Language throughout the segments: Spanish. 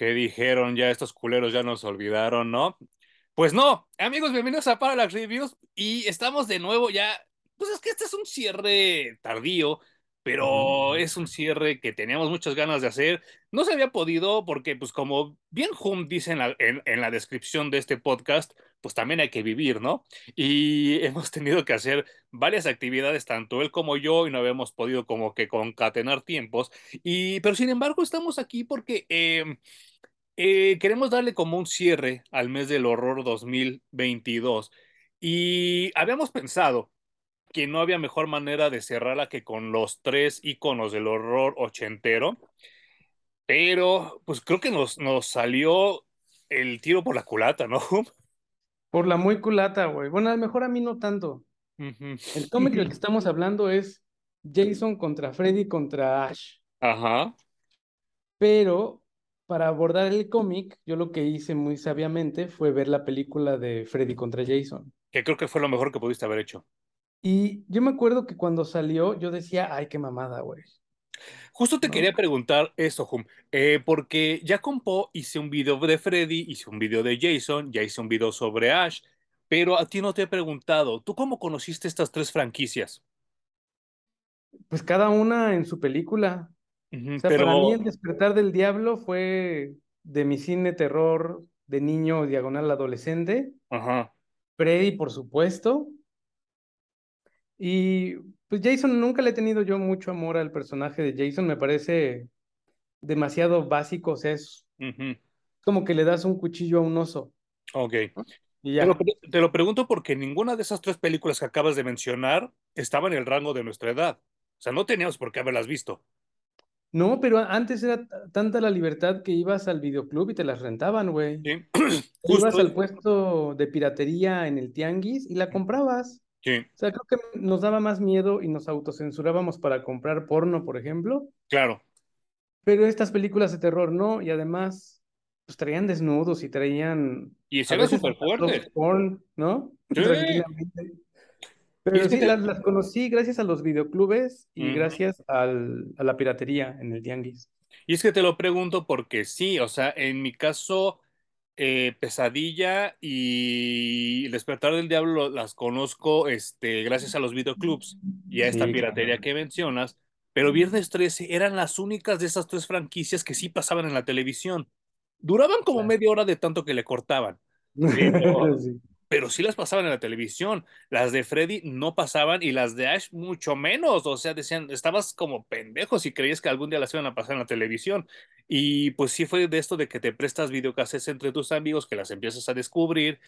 que dijeron ya estos culeros ya nos olvidaron, ¿no? Pues no, amigos, bienvenidos a Parallax Reviews y estamos de nuevo ya, pues es que este es un cierre tardío, pero es un cierre que teníamos muchas ganas de hacer. No se había podido porque, pues como bien Hum dice en la, en, en la descripción de este podcast, pues también hay que vivir, ¿no? Y hemos tenido que hacer varias actividades, tanto él como yo, y no habíamos podido como que concatenar tiempos. Y, pero sin embargo, estamos aquí porque eh, eh, queremos darle como un cierre al mes del horror 2022. Y habíamos pensado que no había mejor manera de cerrarla que con los tres iconos del horror ochentero. Pero, pues creo que nos, nos salió el tiro por la culata, ¿no? Por la muy culata, güey. Bueno, a lo mejor a mí no tanto. El cómic del que estamos hablando es Jason contra Freddy contra Ash. Ajá. Pero para abordar el cómic, yo lo que hice muy sabiamente fue ver la película de Freddy contra Jason. Que creo que fue lo mejor que pudiste haber hecho. Y yo me acuerdo que cuando salió, yo decía, ay, qué mamada, güey. Justo te ¿No? quería preguntar eso, Hum, eh, porque ya con Po hice un video de Freddy, hice un video de Jason, ya hice un video sobre Ash, pero a ti no te he preguntado, ¿tú cómo conociste estas tres franquicias? Pues cada una en su película. O sea, para mí El Despertar del Diablo fue de mi cine terror de niño diagonal adolescente. ajá, Freddy, por supuesto. Y pues Jason, nunca le he tenido yo mucho amor al personaje de Jason, me parece demasiado básico, o sea, es como que le das un cuchillo a un oso, ok. Y Te lo, ya. te lo pregunto porque ninguna de esas tres películas que acabas de mencionar estaba en el rango de nuestra edad. O sea, no teníamos por qué haberlas visto. No, pero antes era tanta la libertad que ibas al videoclub y te las rentaban, güey. ¿sí? Ibas al puesto de piratería en el tianguis y la comprabas. Sí, O sea, creo que nos daba más miedo y nos autocensurábamos para comprar porno, por ejemplo. claro. Pero estas películas de terror no, y además, pues traían desnudos y traían Y escenas súper fuertes. porn, ¿no? Sí. Tranquilamente. Pero sí, las, las conocí gracias a los videoclubes y gracias al, a la piratería en el tianguis. Y es que te lo pregunto porque sí, o sea, en mi caso, eh, Pesadilla y El Despertar del Diablo las conozco este, gracias a los videoclubs y a esta Sí, piratería claro. que mencionas, pero Viernes 13 eran las únicas de esas tres franquicias que sí pasaban en la televisión. Duraban como Claro. media hora de tanto que le cortaban, pero, Sí. Pero sí las pasaban en la televisión. Las de Freddy no pasaban y las de Ash mucho menos. O sea, decían, estabas como pendejo si creías que algún día las iban a pasar en la televisión. Y pues sí fue de esto de que te prestas videocasetes entre tus amigos, que las empiezas a descubrir.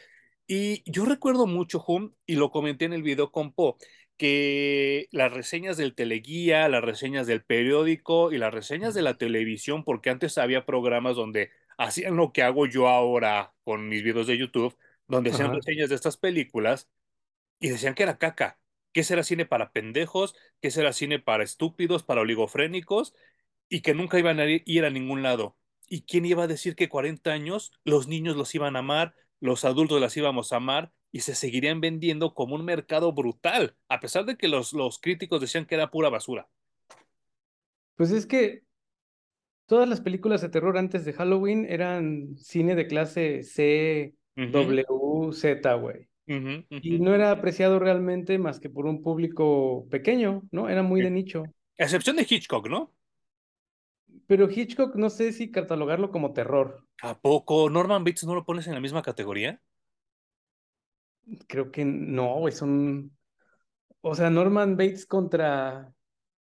Y yo recuerdo mucho, Hum, y lo comenté en el video con Po, que las reseñas del teleguía, las reseñas del periódico y las reseñas de la televisión, porque antes había programas donde hacían lo que hago yo ahora con mis videos de YouTube, donde hacían Ajá. reseñas de estas películas y decían que era caca, que ese era cine para pendejos, que ese era cine para estúpidos, para oligofrénicos y que nunca iban a ir ir a ningún lado. ¿Y quién iba a decir que 40 años los niños los iban a amar, los adultos las íbamos a amar y se seguirían vendiendo como un mercado brutal, a pesar de que los, los críticos decían que era pura basura? Pues es que todas las películas de terror antes de Halloween eran cine de clase C, Ujú, W, Z, güey. Y no era apreciado realmente más que por un público pequeño, ¿no? Era muy Sí. de nicho. A excepción de Hitchcock, ¿no? Pero Hitchcock no sé si catalogarlo como terror. ¿A poco Norman Bates no lo pones en la misma categoría? Creo que no, güey, son... O sea, Norman Bates contra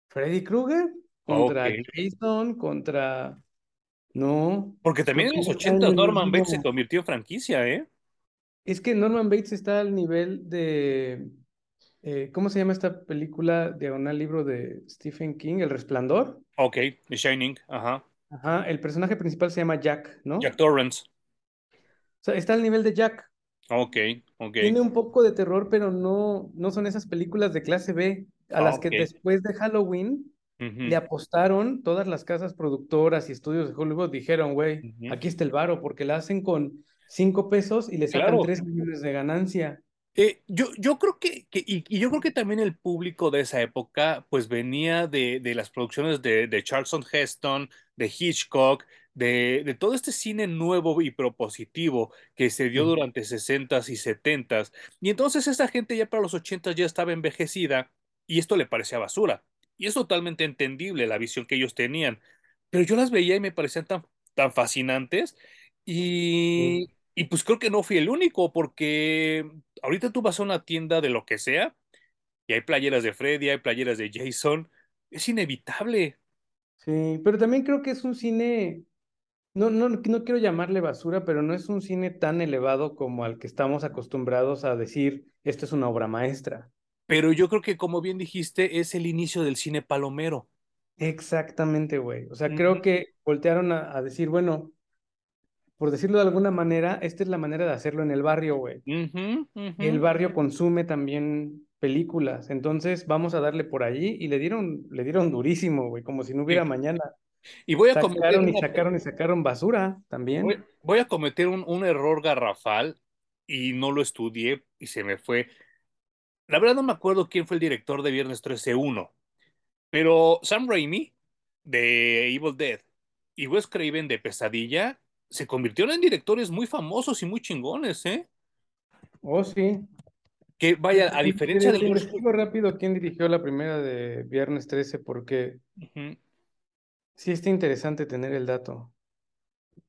Freddy Krueger, Ok. contra Jason, contra... No, Porque también en que los no está en 80 el Norman Bates se convirtió en franquicia, ¿eh? Es que Norman Bates está al nivel de... eh, ¿cómo se llama esta película diagonal libro de Stephen King? El Resplandor. Ok, The Shining, ajá. Ajá, el personaje principal se llama Jack, ¿no? Jack Torrance. O sea, está al nivel de Jack. Ok, ok. Tiene un poco de terror, pero no, no son esas películas de clase B a Ah, las que ok. después de Halloween Le apostaron todas las casas productoras y estudios de Hollywood. Dijeron, güey, ujú. aquí está el varo, porque la hacen con cinco pesos y le sacan Claro. tres millones de ganancia. Eh, yo, yo creo que, que- y, y yo creo que también el público de esa época, pues venía de, de las producciones de, de Charlton Heston, de Hitchcock, de, de todo este cine nuevo y propositivo que se dio durante 60s y 70s. Y entonces esta gente ya para los 80s ya estaba envejecida y esto le parecía basura. Y es totalmente entendible la visión que ellos tenían. Pero yo las veía y me parecían tan, tan fascinantes y, y pues creo que no fui el único porque ahorita tú vas a una tienda de lo que sea y hay playeras de Freddy, hay playeras de Jason. Es inevitable. Sí, pero también creo que es un cine, no, no, no quiero llamarle basura, pero no es un cine tan elevado como al que estamos acostumbrados a decir, esto es una obra maestra. Pero yo creo que, como bien dijiste, es el inicio del cine palomero. Exactamente, güey. O sea, creo que voltearon a, a decir, bueno, por decirlo de alguna manera, esta es la manera de hacerlo en el barrio, güey. Y el barrio consume también películas, entonces vamos a darle por allí y le dieron, le dieron durísimo, güey, como si no hubiera mañana. Y voy a cometer Sacaron y una, sacaron y sacaron basura voy, también. voy a cometer un, un error garrafal y no lo estudié y se me fue. La verdad no me acuerdo quién fue el director de Viernes 13-1, pero Sam Raimi de Evil Dead y Wes Craven de Pesadilla se convirtieron en directores muy famosos y muy chingones, ¿eh? Oh, sí. Que vaya, a diferencia de investigo rápido quién dirigió la primera de Viernes 13, porque sí está interesante tener el dato. Y,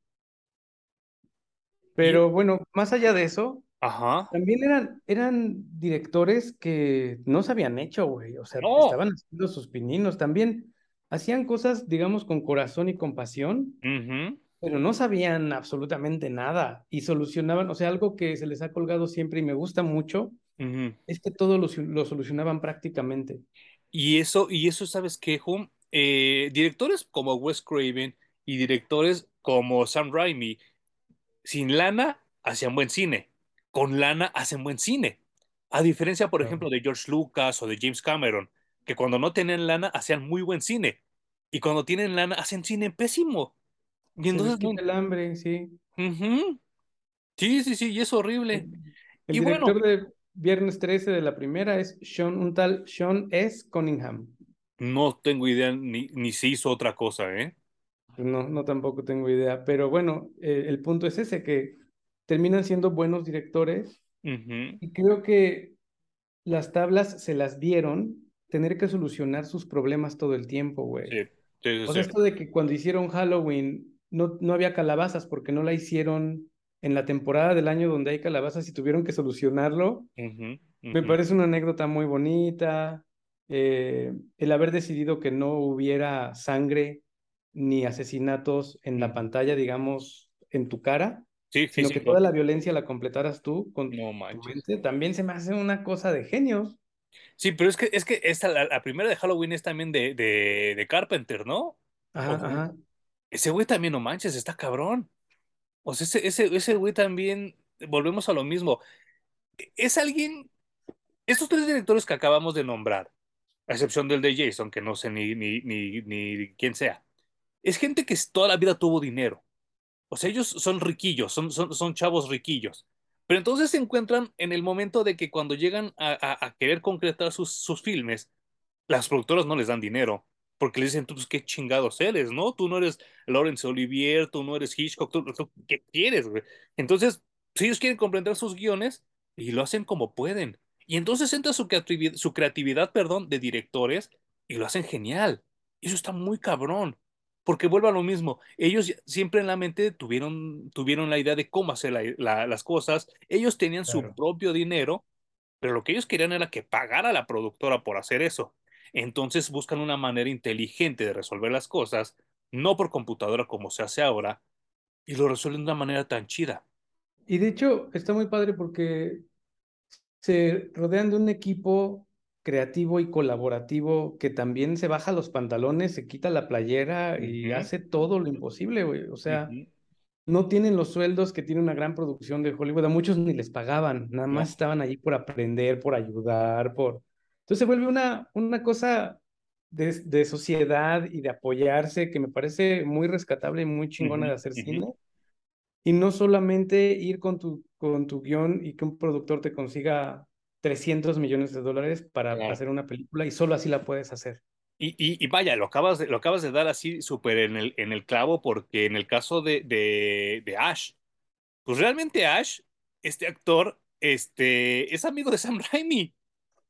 Pero bueno, más allá de eso, ajá, también eran, eran directores que no se habían hecho, güey. O sea, no. estaban haciendo sus pininos. También hacían cosas, digamos, con corazón y compasión, Ujú, pero no sabían absolutamente nada y solucionaban, o sea, algo que se les ha colgado siempre y me gusta mucho es que todo lo, lo solucionaban prácticamente. Y eso, y eso, ¿sabes qué, Hum? Eh, directores como Wes Craven y directores como Sam Raimi, sin lana hacían buen cine, con lana hacen buen cine. A diferencia, por ejemplo, de George Lucas o de James Cameron, que cuando no tenían lana hacían muy buen cine, y cuando tienen lana hacen cine pésimo. Y Se entonces, quita el hambre, sí. Sí, sí, sí, y es horrible. El, Y bueno, director de Viernes 13 de la primera es Sean, un tal Sean S. Cunningham. no tengo idea ni, ni se hizo otra cosa, ¿eh? No, no tampoco tengo idea, pero bueno, eh, el punto es ese, que terminan siendo buenos directores y creo que las tablas se las dieron tener que solucionar sus problemas todo el tiempo, güey. Sí, sí, sí, O sea, sí. esto de que cuando hicieron Halloween no, no había calabazas porque no la hicieron en la temporada del año donde hay calabazas y tuvieron que solucionarlo Me parece una anécdota muy bonita. eh, el haber decidido que no hubiera sangre ni asesinatos en la ujú. pantalla, digamos, en tu cara, Sí, sino que toda la violencia la completaras tú con No tu mente, también se me hace una cosa de genios. Sí, pero es que, es que esta, la, la primera de Halloween es también de, de, de Carpenter, ¿no? Ajá, ajá. ese güey también, no manches, está cabrón. O sea, ese, ese, ese güey también, volvemos a lo mismo. Es alguien, estos tres directores que acabamos de nombrar, a excepción del de Jason, que no sé ni, ni, ni, ni quién sea, es gente que toda la vida tuvo dinero. O sea, ellos son riquillos, son, son, son chavos riquillos. Pero entonces se encuentran en el momento de que cuando llegan a, a- a querer concretar sus, sus filmes, las productoras no les dan dinero, porque les dicen, tú, pues, qué chingados eres, ¿no? Tú no eres Laurence Olivier, tú no eres Hitchcock, tú, tú, ¿qué quieres, güey? Entonces, si ellos quieren comprender sus guiones, y lo hacen como pueden. Y entonces entra su creatividad, su creatividad, perdón, de directores, y lo hacen genial. Eso está muy cabrón. Porque vuelve a lo mismo, ellos siempre en la mente tuvieron, tuvieron la idea de cómo hacer la- la- las cosas, ellos tenían su propio dinero, pero lo que ellos querían era que pagara la productora por hacer eso. Entonces buscan una manera inteligente de resolver las cosas, no por computadora como se hace ahora, y lo resuelven de una manera tan chida. Y de hecho, está muy padre porque se rodean de un equipo creativo y colaborativo que también se baja los pantalones, se quita la playera y Ujú, hace todo lo imposible, güey. O sea, ujú, no tienen los sueldos que tiene una gran producción de Hollywood. A muchos ni les pagaban, nada más ¿no? estaban allí por aprender, por ayudar, por... Entonces se vuelve una, una cosa de, de sociedad y de apoyarse que me parece muy rescatable y muy chingona Ujú, de hacer cine. Y no solamente ir con tu, con tu guion y que un productor te consiga 300 millones de dólares para claro. hacer una película y solo así la puedes hacer. Y, y, y vaya, lo acabas de, lo acabas de dar así súper en el, en el clavo porque en el caso de, de, de Ash, pues realmente Ash, este actor, este, es amigo de Sam Raimi.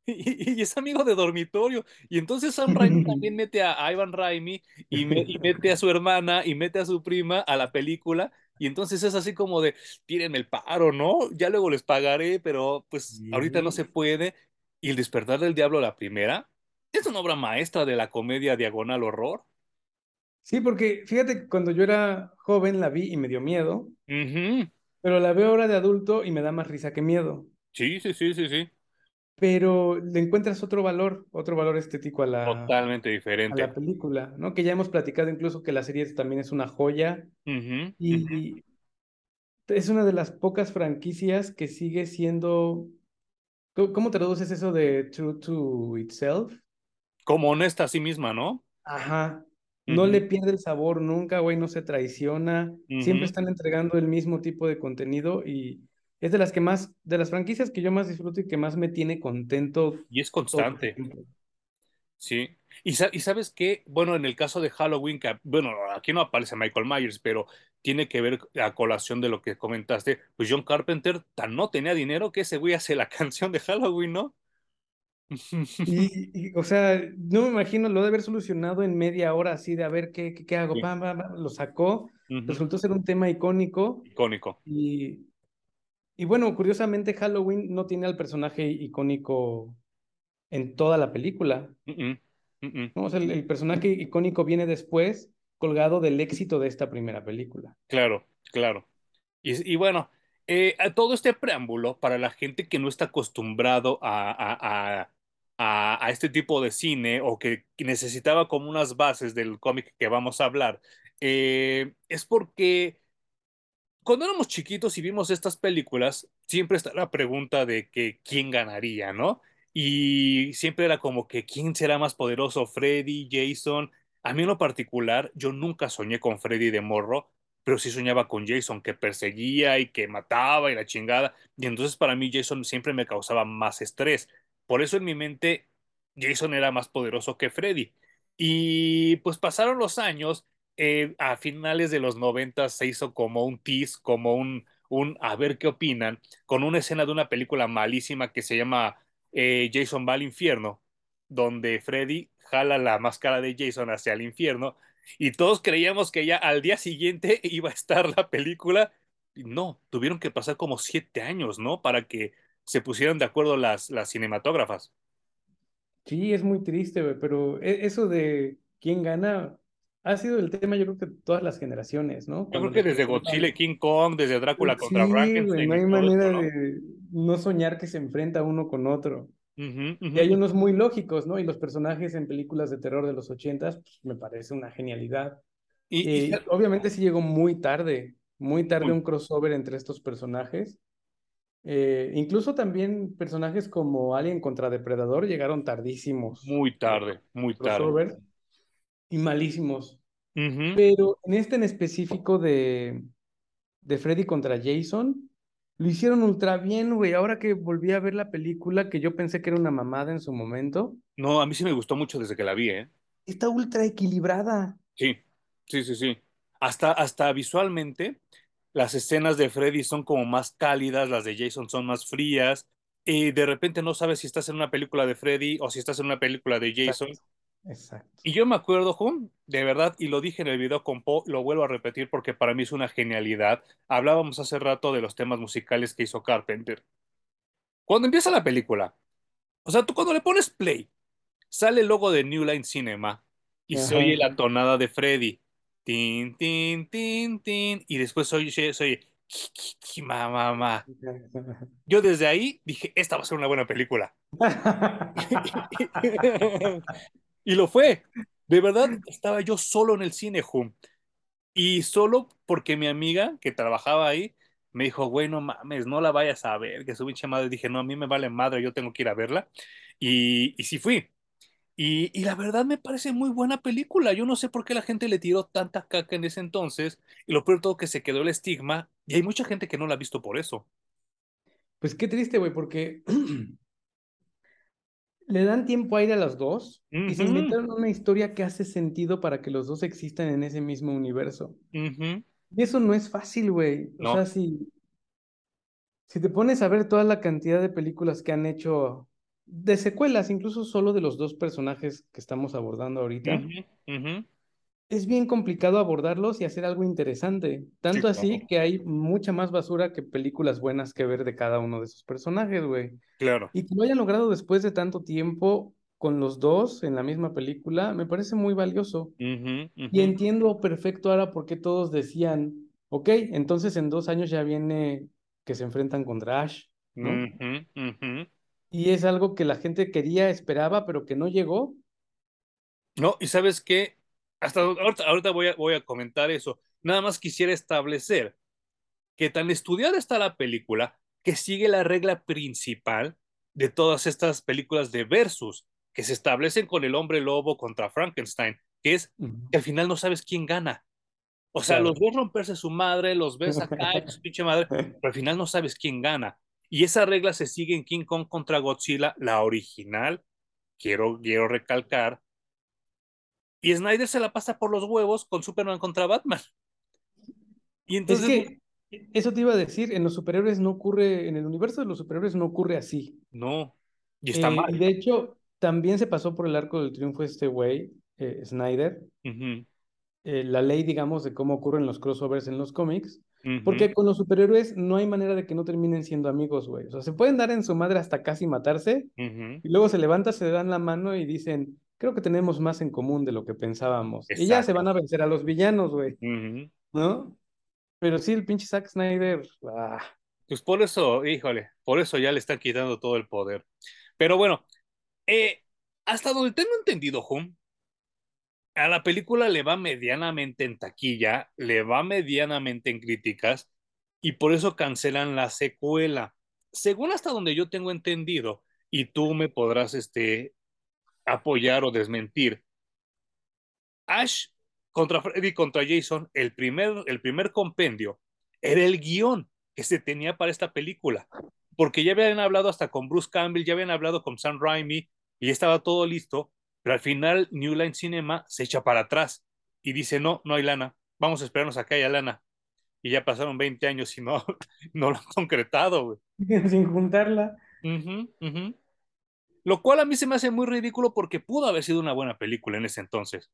Y, y es amigo de dormitorio. Y entonces Sam Raimi también mete a, Ivan Raimi y, me- y mete a su hermana y mete a su prima a la película. Y entonces es así como de, tírenme el paro, ¿no? Ya luego les pagaré, pero pues ahorita no se puede. Y El despertar del diablo, la primera, es una obra maestra de la comedia diagonal horror. Sí, porque fíjate que cuando yo era joven la vi y me dio miedo, pero la veo ahora de adulto y me da más risa que miedo. Sí, sí, sí, sí, sí. Pero le encuentras otro valor, otro valor estético a la, Totalmente a la diferente. película, ¿no? Que ya hemos platicado incluso que la serie también es una joya y es una de las pocas franquicias que sigue siendo... ¿Cómo traduces eso de true to itself? Como honesta a sí misma, ¿no? Ajá. No le pierde el sabor nunca, güey, no se traiciona. Siempre están entregando el mismo tipo de contenido y es de las que más, de las franquicias que yo más disfruto y que más me tiene contento Y es constante. Sí. Y, sa- y sabes qué, bueno, en el caso de Halloween, que, bueno, aquí no aparece Michael Myers, pero tiene que ver a colación de lo que comentaste, pues John Carpenter tan no tenía dinero que ese güey hace la canción de Halloween, ¿no? Y, y, o sea, no me imagino, lo de haber solucionado en media hora así de a ver qué, qué, qué hago. Sí. Lo sacó, resultó ser un tema icónico Icónico. y, y bueno, curiosamente Halloween no tiene al personaje icónico en toda la película. ¿no? O sea, el, el personaje icónico viene después, colgado del éxito de esta primera película. Claro, claro. Y, y bueno, eh, a todo este preámbulo, para la gente que no está acostumbrado a, a, a, a- a este tipo de cine o que necesitaba como unas bases del cómic que vamos a hablar, eh, es porque cuando éramos chiquitos y vimos estas películas, siempre está la pregunta de que quién ganaría, ¿no? Y siempre era como que quién será más poderoso, Freddy, Jason. A mí en lo particular, yo nunca soñé con Freddy de morro, pero sí soñaba con Jason, que perseguía y que mataba y la chingada. Y entonces para mí Jason siempre me causaba más estrés. Por eso en mi mente Jason era más poderoso que Freddy. Y pues pasaron los años eh, a finales de los 90 se hizo como un tease, como un, un a ver qué opinan, con una escena de una película malísima que se llama eh, Jason va al infierno, donde Freddy jala la máscara de Jason hacia el infierno y todos creíamos que ya al día siguiente iba a estar la película. No, tuvieron que pasar como siete años, ¿no? Para que se pusieran de acuerdo las, las cinematógrafas. Sí, es muy triste, pero e- eso de quién gana ha sido el tema, yo creo que todas las generaciones, ¿no? Yo creo que desde Godzilla y King Kong, desde Drácula contra sí, Frankenstein no hay esto, manera ¿no? de no soñar que se enfrenta uno con otro. Y hay unos muy lógicos, ¿no? Y los personajes en películas de terror de los ochentas, pues, me parece una genialidad. Y, Eh, obviamente sí llegó muy tarde, muy tarde un crossover entre estos personajes. Eh, incluso también personajes como Alien contra Depredador llegaron tardísimos muy tarde, muy tarde. crossover y malísimos. Pero en este en específico de, de Freddy contra Jason, lo hicieron ultra bien, güey. Ahora que volví a ver la película, que yo pensé que era una mamada en su momento, No, a mí sí me gustó mucho desde que la vi, ¿eh? está ultra equilibrada. Sí, sí, sí, sí. Hasta, hasta visualmente, las escenas de Freddy son como más cálidas, las de Jason son más frías, y de repente no sabes si estás en una película de Freddy o si estás en una película de Jason. Exacto, exacto. Y yo me acuerdo, Jun, de verdad, y lo dije en el video con Po, lo vuelvo a repetir porque para mí es una genialidad. Hablábamos hace rato de los temas musicales que hizo Carpenter. Cuando empieza la película, o sea, tú cuando le pones play, sale el logo de New Line Cinema y se oye la tonada de Freddy. Tin, tin, tin, tin. Y después se oye, se oye, "Ki, ki, ki, ma, ma, ma". Yo desde ahí dije, esta va a ser una buena película. Y lo fue. De verdad, estaba yo solo en el cine, Hum. Y solo porque mi amiga que trabajaba ahí me dijo, güey, no mames, no la vayas a ver, que su pinche madre. Dije, no, a mí me vale madre, yo tengo que ir a verla. Y, y sí fui. Y, y la verdad me parece muy buena película. Yo no sé por qué la gente le tiró tanta caca en ese entonces. Y lo peor de todo que se quedó el estigma. Y hay mucha gente que no la ha visto por eso. Pues qué triste, güey, porque le dan tiempo a ir a los dos y se inventaron una historia que hace sentido para que los dos existan en ese mismo universo. Y eso no es fácil, güey. O sea, si, si te pones a ver toda la cantidad de películas que han hecho de secuelas, incluso solo de los dos personajes que estamos abordando ahorita. Es bien complicado abordarlos y hacer algo interesante. Sí, Tanto claro. así que hay mucha más basura que películas buenas que ver de cada uno de esos personajes, güey. Claro. Y que lo hayan logrado después de tanto tiempo con los dos en la misma película, me parece muy valioso. Y entiendo perfecto ahora por qué todos decían, ok, entonces en dos años ya viene que se enfrentan contra Ash, ¿no? Y es algo que la gente quería, esperaba, pero que no llegó. No, y sabes qué, hasta ahorita, ahorita voy a, voy a comentar eso. Nada más quisiera establecer que tan estudiada está la película que sigue la regla principal de todas estas películas de versus que se establecen con el hombre lobo contra Frankenstein, que es que al final no sabes quién gana. O sea, los ves romperse su madre, los ves acá, su pinche madre, pero al final no sabes quién gana. Y esa regla se sigue en King Kong contra Godzilla, la original, quiero, quiero recalcar. Y Snyder se la pasa por los huevos con Superman contra Batman. Y Es entonces, que eso te iba a decir, en los superhéroes no ocurre, en el universo de los superhéroes no ocurre así. no. Y está Eh, y mal. de hecho, también se pasó por el arco del triunfo este güey, eh, Snyder, eh, la ley, digamos, de cómo ocurren los crossovers en los cómics, porque con los superhéroes no hay manera de que no terminen siendo amigos, güey. O sea, se pueden dar en su madre hasta casi matarse, y luego se levanta, se dan la mano y dicen, creo que tenemos más en común de lo que pensábamos. Y ya se van a vencer a los villanos, güey. ¿no? Pero sí, el pinche Zack Snyder, ah, Pues por eso, híjole, por eso ya le están quitando todo el poder. Pero bueno, eh, hasta donde tengo entendido, Hum, a la película le va medianamente en taquilla, le va medianamente en críticas, y por eso cancelan la secuela. Según hasta donde yo tengo entendido, y tú me podrás este, apoyar o desmentir, Ash contra Freddy contra Jason, el primer, el primer compendio, era el guion que se tenía para esta película. Porque ya habían hablado hasta con Bruce Campbell, ya habían hablado con Sam Raimi y ya estaba todo listo, pero al final New Line Cinema se echa para atrás y dice, no, no hay lana, vamos a esperarnos a que haya lana. Y ya pasaron 20 años y no, no lo han concretado, güey. sin juntarla. Lo cual a mí se me hace muy ridículo porque pudo haber sido una buena película en ese entonces.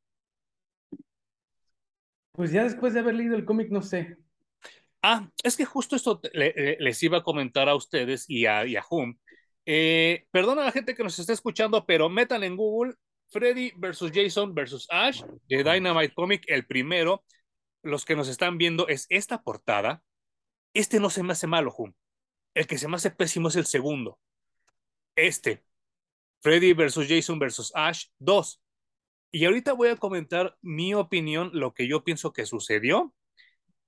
Pues ya después de haber leído el cómic, no sé. Ah, es que justo esto le- le- les iba a comentar a ustedes y a, y a Hum. Eh, perdona a la gente que nos está escuchando, pero metan en Google Freddy versus Jason versus Ash de Dynamite Comic, el primero. Los que nos están viendo es esta portada. Este no se me hace malo, Hum. El que se me hace pésimo es el segundo. Este, Freddy versus Jason versus Ash 2. Y ahorita voy a comentar mi opinión, lo que yo pienso que sucedió,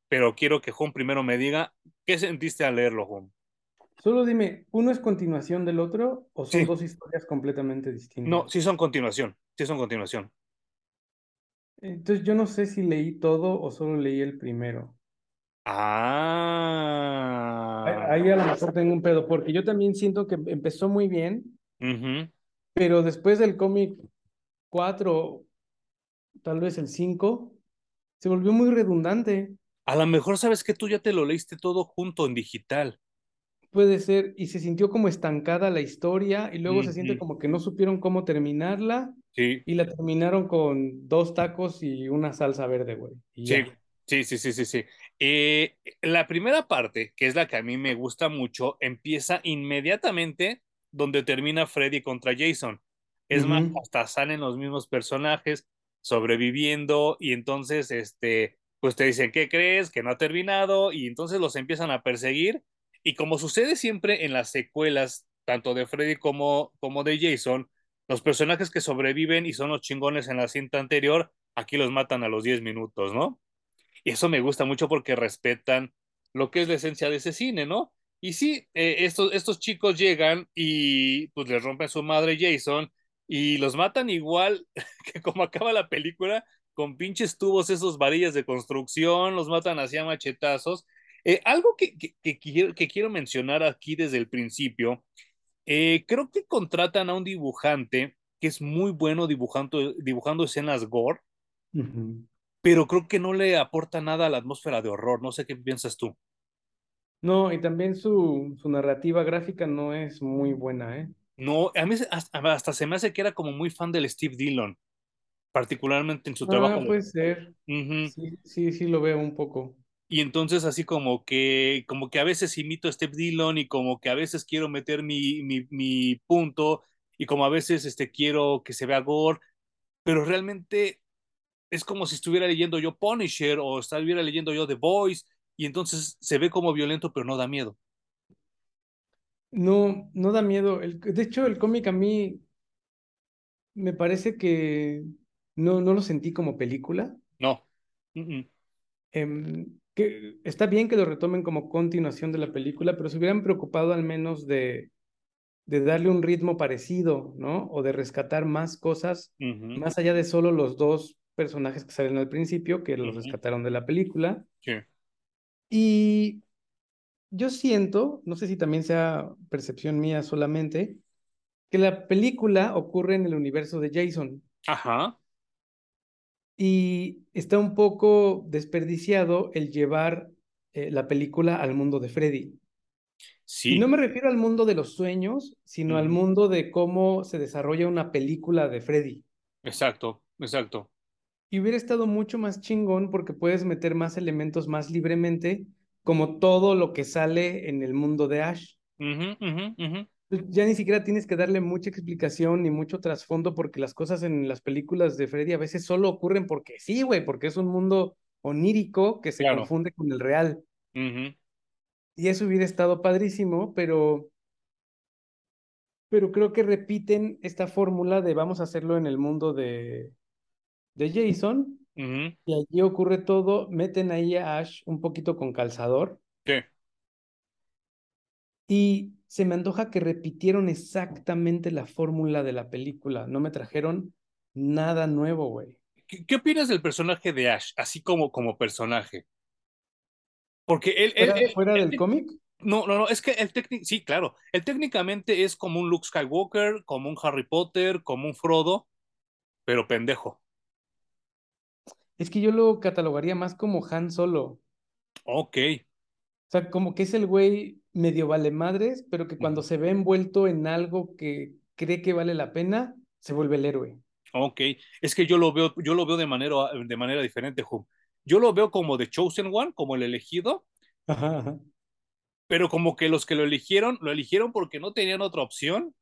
pero quiero que Hum primero me diga qué sentiste al leerlo, Hum. Solo dime, ¿uno es continuación del otro o son Sí. dos historias completamente distintas? No, sí son continuación, sí son continuación. Entonces yo no sé si leí todo o solo leí el primero. Ah. ahí a lo mejor tengo un pedo, porque yo también siento que empezó muy bien, Ujú. Pero después del cómic 4, tal vez el 5, se volvió muy redundante. A lo mejor sabes que tú ya te lo leíste todo junto en digital. Puede ser, y se sintió como estancada la historia, y luego se siente como que no supieron cómo terminarla, Sí, y la terminaron con dos tacos y una salsa verde, güey. Sí, sí, sí, sí, sí, sí. Eh, la primera parte, que es la que a mí me gusta mucho, empieza inmediatamente donde termina Freddy contra Jason. Es más, hasta salen los mismos personajes sobreviviendo y entonces, este, pues te dicen, ¿qué crees? Que no ha terminado y entonces los empiezan a perseguir y como sucede siempre en las secuelas, tanto de Freddy como, como de Jason, los personajes que sobreviven y son los chingones en la cinta anterior, aquí los matan a los 10 minutos, ¿no? Y eso me gusta mucho porque respetan lo que es la esencia de ese cine, ¿no? Y sí, eh, estos, estos chicos llegan y pues les rompen su madre Jason y los matan igual que como acaba la película, con pinches tubos, esos varillas de construcción, los matan así a machetazos. Eh, algo que, que, que quiero, que quiero mencionar aquí desde el principio Eh, creo que contratan a un dibujante que es muy bueno dibujando, dibujando escenas gore, pero creo que no le aporta nada a la atmósfera de horror. No sé qué piensas tú. No, y también su, su narrativa gráfica no es muy buena, ¿eh? No, a mí hasta, hasta se me hace que era como muy fan del Steve Dillon, particularmente en su trabajo. Ah, puede ser. Sí, sí, sí lo veo un poco. Y entonces así como que, como que a veces imito a Steve Dillon y como que a veces quiero meter mi, mi, mi punto y como a veces este, quiero que se vea gore, pero realmente es como si estuviera leyendo yo Punisher o estuviera leyendo yo The Voice y entonces se ve como violento pero no da miedo. No, no da miedo. El, de hecho, el cómic a mí me parece que no, no lo sentí como película. No. Em, que está bien que lo retomen como continuación de la película, pero se hubieran preocupado al menos de, de darle un ritmo parecido, ¿no? O de rescatar más cosas, más allá de solo los dos personajes que salen al principio, que los rescataron de la película. Sí. Y yo siento, no sé si también sea percepción mía solamente, que la película ocurre en el universo de Jason Ajá. y está un poco desperdiciado el llevar eh, la película al mundo de Freddy. Y no Sí. me refiero al mundo de los sueños, sino al mundo de cómo se desarrolla una película de Freddy. Exacto, exacto. Y hubiera estado mucho más chingón porque puedes meter más elementos más libremente, como todo lo que sale en el mundo de Ash. Pues, Ya ni siquiera tienes que darle mucha explicación ni mucho trasfondo porque las cosas en las películas de Freddy a veces solo ocurren porque sí, güey, porque es un mundo onírico que se Claro. confunde con el real. Y eso hubiera estado padrísimo, pero, pero creo que repiten esta fórmula de vamos a hacerlo en el mundo de, de Jason y allí ocurre todo, meten ahí a Ash un poquito con calzador Sí. y se me antoja que repitieron exactamente la fórmula de la película, no me trajeron nada nuevo, güey. ¿Qué, qué opinas del personaje de Ash, así como como personaje? Porque él, él, Fuera, él- fuera del él- cómic, no, no, no, es que el técnico, sí, claro, él técnicamente es como un Luke Skywalker, como un Harry Potter, como un Frodo, pero pendejo. Es que yo lo catalogaría más como Han Solo. Ok. O sea, como que es el güey medio vale madres, pero que cuando se ve envuelto en algo que cree que vale la pena, se vuelve el héroe. Ok, es que yo lo veo, yo lo veo de manera, de manera diferente, Hum. Yo lo veo como The Chosen One, como el elegido, Ajá, ajá. pero como que los que lo eligieron, lo eligieron porque no tenían otra opción,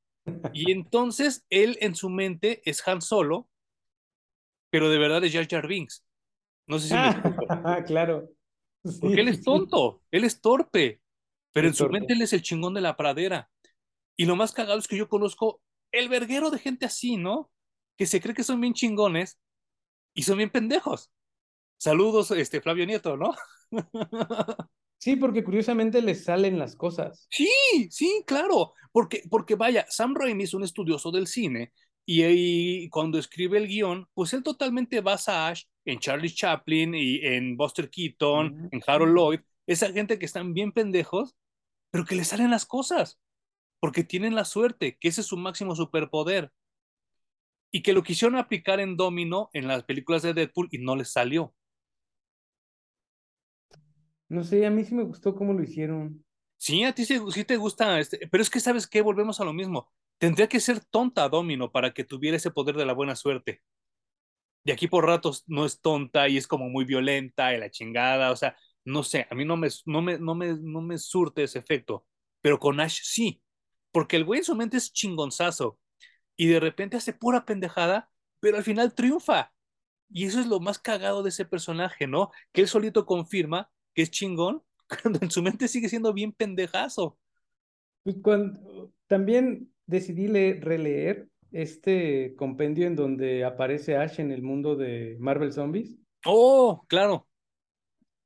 y entonces él en su mente es Han Solo, pero de verdad es Jar Jar Binks. No sé si me. Ah, claro. Porque él es sí. tonto, él es torpe, pero en su torpe. mente él es el chingón de la pradera. Y lo más cagado es que yo conozco el verguero de gente así, ¿no? Que se cree que son bien chingones y son bien pendejos. Saludos, este Flavio Nieto, ¿no? Sí, porque curiosamente le salen las cosas. Sí, sí, claro, porque, porque vaya, Sam Raimi es un estudioso del cine y, y cuando escribe el guion, pues él totalmente basa a Ash en Charlie Chaplin y en Buster Keaton, Mm. en Harold Lloyd, esa gente que están bien pendejos, pero que le salen las cosas, porque tienen la suerte, que ese es su máximo superpoder, y que lo quisieron aplicar en Domino en las películas de Deadpool y no les salió. No sé, a mí sí me gustó cómo lo hicieron. Sí, a ti sí, sí te gusta, este, pero es que sabes qué, volvemos a lo mismo. Tendría que ser tonta Domino para que tuviera ese poder de la buena suerte. Y aquí por ratos no es tonta y es como muy violenta y la chingada, o sea, no sé, a mí no me, no me, no me, no me surte ese efecto, pero con Ash sí, porque el güey en su mente es chingonzazo y de repente hace pura pendejada, pero al final triunfa. Y eso es lo más cagado de ese personaje, ¿no? Que él solito confirma que es chingón cuando en su mente sigue siendo bien pendejazo. Pues cuando, también decidí le- releer este compendio en donde aparece Ash en el mundo de Marvel Zombies. Oh, claro.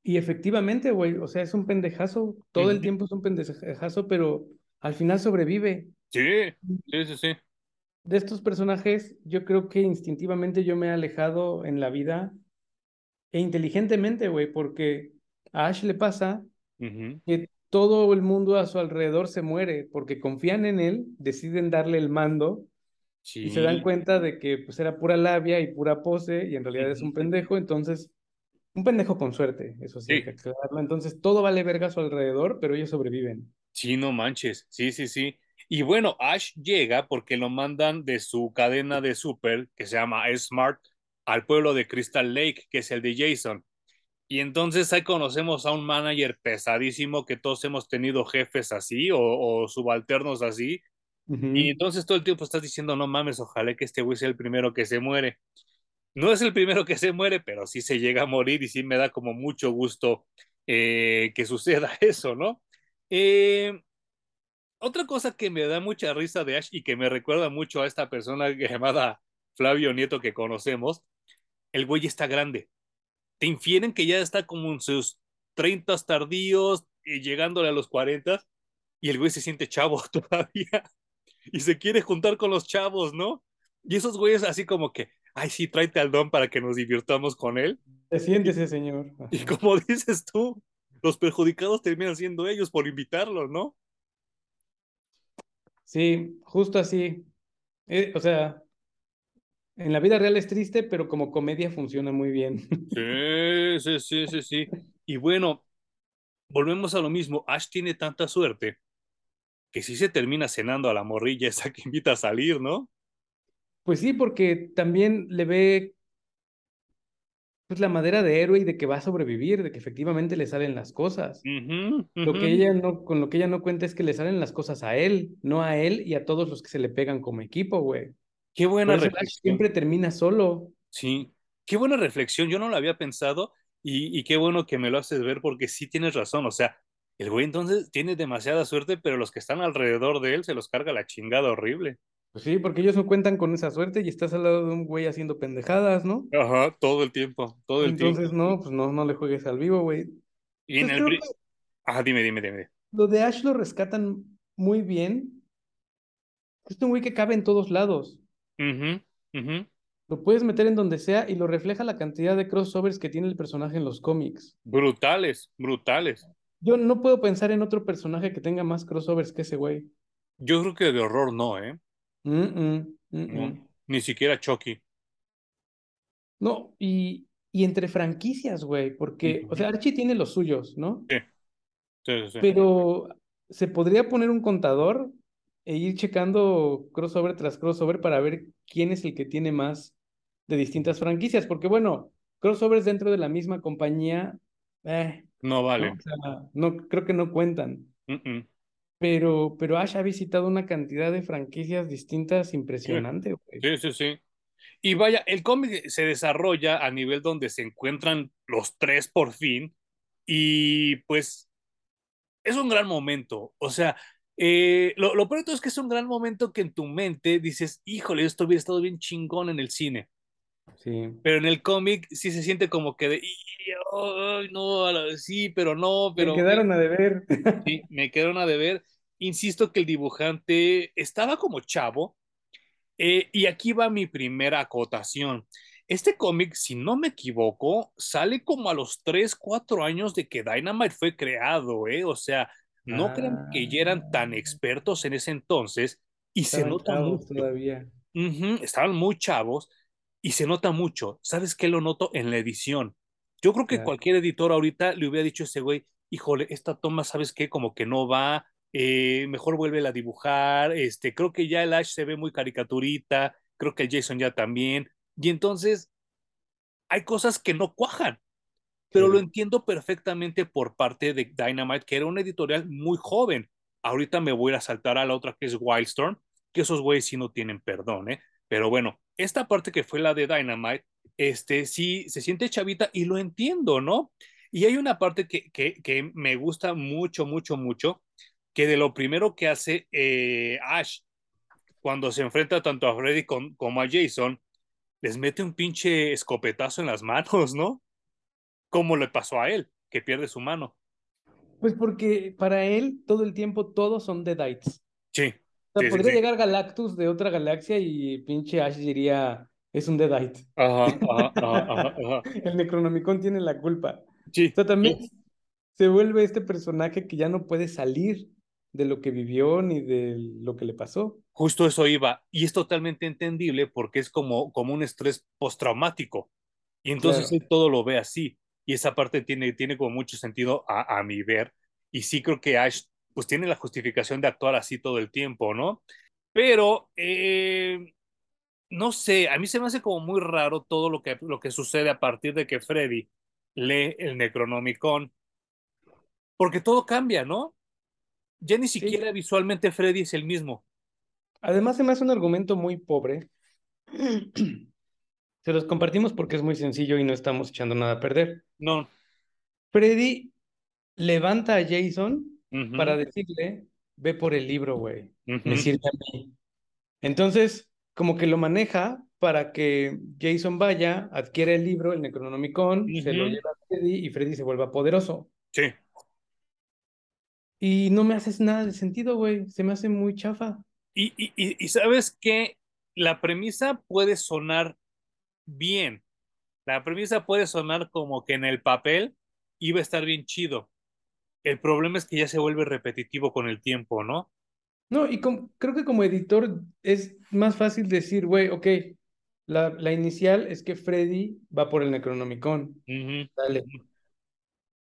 Y efectivamente, güey, o sea, es un pendejazo. Todo el tiempo es un pendejazo, pero al final sobrevive. Sí, sí, sí, sí. De estos personajes, yo creo que instintivamente yo me he alejado en la vida e inteligentemente, güey, porque a Ash le pasa que todo el mundo a su alrededor se muere porque confían en él, deciden darle el mando y se dan cuenta de que pues era pura labia y pura pose y en realidad es un pendejo, entonces un pendejo con suerte, eso sí hay Sí. que aclararlo. Entonces todo vale verga a su alrededor, pero ellos sobreviven. Sí, no manches. Sí, sí, sí. Y bueno, Ash llega porque lo mandan de su cadena de super, que se llama Smart, al pueblo de Crystal Lake, que es el de Jason. Y entonces ahí conocemos a un manager pesadísimo que todos hemos tenido jefes así o, o subalternos así. Y Ujú. entonces todo el tiempo estás diciendo, no mames, ojalá que este güey sea el primero que se muere. No es el primero que se muere, pero sí se llega a morir y sí me da como mucho gusto eh, que suceda eso, ¿no? Eh, otra cosa que me da mucha risa de Ash y que me recuerda mucho a esta persona llamada Flavio Nieto que conocemos, el güey está grande. Te infieren que ya está como en sus 30 tardíos y llegándole a los 40 y el güey se siente chavo todavía y se quiere juntar con los chavos, ¿no? Y esos güeyes así como que, ay, sí, tráete al don para que nos divirtamos con él. Siéntese, señor. y como dices tú, los perjudicados terminan siendo ellos por invitarlos, ¿no? Sí, justo así. Eh, o sea, en la vida real es triste, pero como comedia funciona muy bien. Sí, sí, sí, sí, sí. Y bueno, volvemos a lo mismo. Ash tiene tanta suerte que sí se termina cenando a la morrilla esa que invita a salir, ¿no? Pues sí, porque también le ve pues la madera de héroe y de que va a sobrevivir, de que efectivamente le salen las cosas. Lo que ella no, con lo que ella no cuenta es que le salen las cosas a él, no a él y a todos los que se le pegan como equipo, güey. Qué buena reflexión. siempre termina solo. Sí, qué buena reflexión. Yo no lo había pensado y, y qué bueno que me lo haces ver porque sí tienes razón. O sea, el güey entonces tiene demasiada suerte, pero los que están alrededor de él se los carga la chingada horrible. Pues sí, porque ellos no cuentan con esa suerte y estás al lado de un güey haciendo pendejadas, ¿no? Ajá, todo el tiempo, todo el Entonces, tiempo. no, pues no, no le juegues al vivo, güey. Y en Entonces el... que Ajá, dime, dime, dime. lo de Ash lo rescatan muy bien. Es un güey que cabe en todos lados. Lo puedes meter en donde sea y lo refleja la cantidad de crossovers que tiene el personaje en los cómics. Brutales, brutales. Yo no puedo pensar en otro personaje que tenga más crossovers que ese güey. Yo creo que de horror no, ¿eh? Mm, mm, mm, mm. ni siquiera Chucky. No, y, y entre franquicias, güey, porque, o sea, Archie tiene los suyos, ¿no? Sí, sí, sí. sí. Pero se podría poner un contador e ir checando crossover tras crossover para ver quién es el que tiene más de distintas franquicias, porque bueno, crossovers dentro de la misma compañía, eh, No vale. O sea, no, creo que no cuentan. Pero, pero Ash ha visitado una cantidad de franquicias distintas Sí, impresionante, sí, sí, sí. Y vaya, el cómic se desarrolla a nivel donde se encuentran los tres por fin y pues es un gran momento. O sea, eh, lo, lo peor de todo es que es un gran momento que en tu mente dices, híjole, esto hubiera estado bien chingón en el cine. Sí. Pero en el cómic sí se siente como que de, "Y- ay, no, sí, pero no, Me pero quedaron a deber. sí, me quedaron a deber. Insisto que el dibujante estaba como chavo, eh, y aquí va mi primera acotación. Este cómic, si no me equivoco, sale como a los 3, 4 años de que Dynamite fue creado, ¿eh? O sea, no crean que ya eran tan Ah, expertos en ese entonces y se nota mucho. todavía. Estaban muy chavos y se nota mucho. ¿Sabes qué lo noto en la edición? Yo creo que cualquier editor ahorita le hubiera dicho a ese güey, híjole, esta toma, ¿sabes qué? Como que no va, eh, mejor vuelve a dibujar, este, creo que ya el Ash se ve muy caricaturita, creo que el Jason ya también, y entonces hay cosas que no cuajan, pero lo entiendo perfectamente por parte de Dynamite, que era una editorial muy joven. Ahorita me voy a saltar a la otra que es Wildstorm, que esos güeyes sí no tienen perdón, ¿eh? Pero bueno, esta parte que fue la de Dynamite, este sí se siente chavita y lo entiendo, ¿no? Y hay una parte que, que, que me gusta mucho, mucho, mucho, que de lo primero que hace eh, Ash cuando se enfrenta tanto a Freddy con, como a Jason, les mete un pinche escopetazo en las manos, ¿no? Como le pasó a él, que pierde su mano. Pues porque para él todo el tiempo todos son Deadites. Sí, O sea, sí, podría sí. llegar Galactus de otra galaxia y pinche Ash diría, es un Deadite. Ajá, ajá, ajá, ajá. El Necronomicon tiene la culpa. O Sí, sea, también sí. se vuelve este personaje que ya no puede salir de lo que vivió ni de lo que le pasó. Justo eso iba, y es totalmente entendible porque es como, como un estrés postraumático, y entonces Claro. él todo lo ve así, y esa parte tiene, tiene como mucho sentido a, a mi ver, y sí creo que Ash pues tiene la justificación de actuar así todo el tiempo, ¿no? Pero, eh, no sé, a mí se me hace como muy raro todo lo que, lo que sucede a partir de que Freddy lee el Necronomicon, porque todo cambia, ¿no? Ya ni Sí. siquiera visualmente Freddy es el mismo. Además, se me hace un argumento muy pobre. Se los compartimos porque es muy sencillo y no estamos echando nada a perder. No. Freddy levanta a Jason para decirle, ve por el libro, güey, me ujú, sirve a mí. Entonces, como que lo maneja para que Jason vaya, adquiere el libro, el Necronomicon, se lo lleva a Freddy y Freddy se vuelva poderoso. Sí. Y no me haces nada de sentido, güey, se me hace muy chafa. Y, y, y, y sabes que la premisa puede sonar bien. La premisa puede sonar como que en el papel iba a estar bien chido. El problema es que ya se vuelve repetitivo con el tiempo, ¿no? No, y creo que como editor es más fácil decir, güey, ok, la, la inicial es que Freddy va por el Necronomicon. Dale.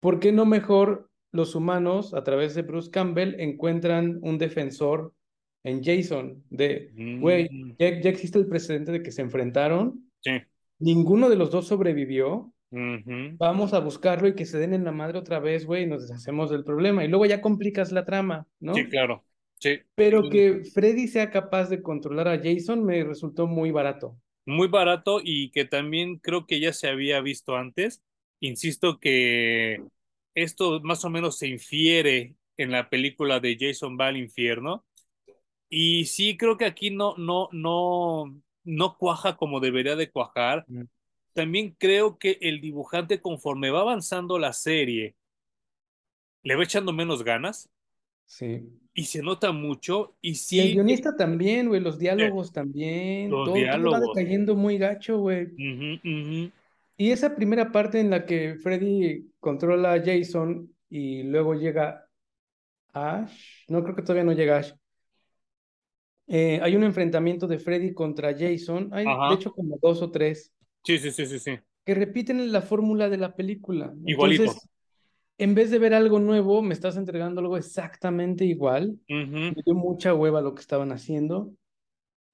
¿Por qué no mejor los humanos, a través de Bruce Campbell, encuentran un defensor en Jason? De, güey, ujú. ya, ya existe el precedente de que se enfrentaron, Sí. Ninguno de los dos sobrevivió, vamos a buscarlo y que se den en la madre otra vez, güey, y nos deshacemos del problema. Y luego ya complicas la trama, Sí, ¿no? claro. Sí. Pero que Freddy sea capaz de controlar a Jason me resultó muy barato. Muy barato y que también creo que ya se había visto antes. Insisto que esto más o menos se infiere en la película de Jason va al infierno. Y sí, creo que aquí no, no, no, no cuaja como debería de cuajar. Mm. También creo que el dibujante, conforme va avanzando la serie, le va echando menos ganas Sí. y se nota mucho. Y Y el sí, guionista también, güey, los eh, diálogos también, los todo, todo va diálogos. decayendo muy gacho, güey. Y esa primera parte en la que Freddy controla a Jason y luego llega Ash, no creo que todavía no llega Ash. Eh, hay un enfrentamiento de Freddy contra Jason, hay de hecho como dos o tres, Sí, sí, sí, sí, sí. que repiten la fórmula de la película. Igualito. Entonces, en vez de ver algo nuevo, me estás entregando algo exactamente igual. Me dio mucha hueva lo que estaban haciendo.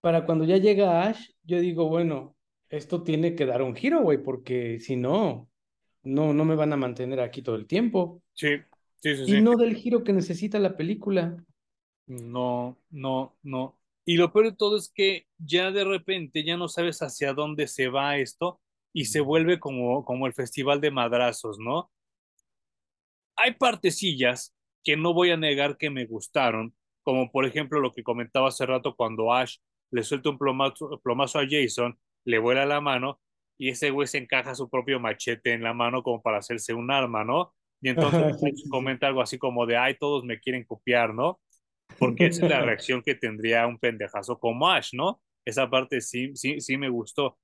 Para cuando ya llega Ash, yo digo, bueno, esto tiene que dar un giro, güey, porque si no, no, no me van a mantener aquí todo el tiempo. Sí, sí, sí, Y sí. no del giro que necesita la película. No, no, no. Y lo peor de todo es que ya de repente ya no sabes hacia dónde se va esto y se vuelve como, como el festival de madrazos, ¿no? Hay partecillas que no voy a negar que me gustaron, como por ejemplo lo que comentaba hace rato cuando Ash le suelta un plomazo, plomazo a Jason, le vuela la mano y ese güey se encaja su propio machete en la mano como para hacerse un arma, ¿no? Y entonces comenta algo así como de, ay, todos me quieren copiar, ¿no? Porque esa es la reacción que tendría un pendejazo como Ash, ¿no? Esa parte sí, sí, sí me gustó.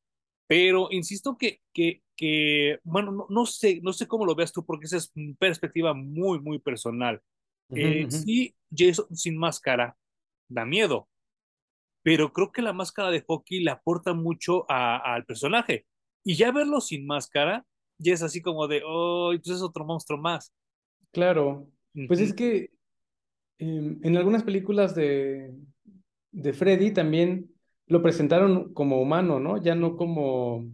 Pero insisto que, que, que bueno, no, no sé, no sé cómo lo veas tú, porque esa es una perspectiva muy, muy personal. Ujú, Eh, ujú. sí, Jason sin máscara da miedo, pero creo que la máscara de hockey le aporta mucho a- al personaje. Y ya verlo sin máscara, ya es así como de, oh, pues es otro monstruo más. Claro. Pues Ujú, es que em, en algunas películas de, de Freddy también lo presentaron como humano, ¿no? Ya no como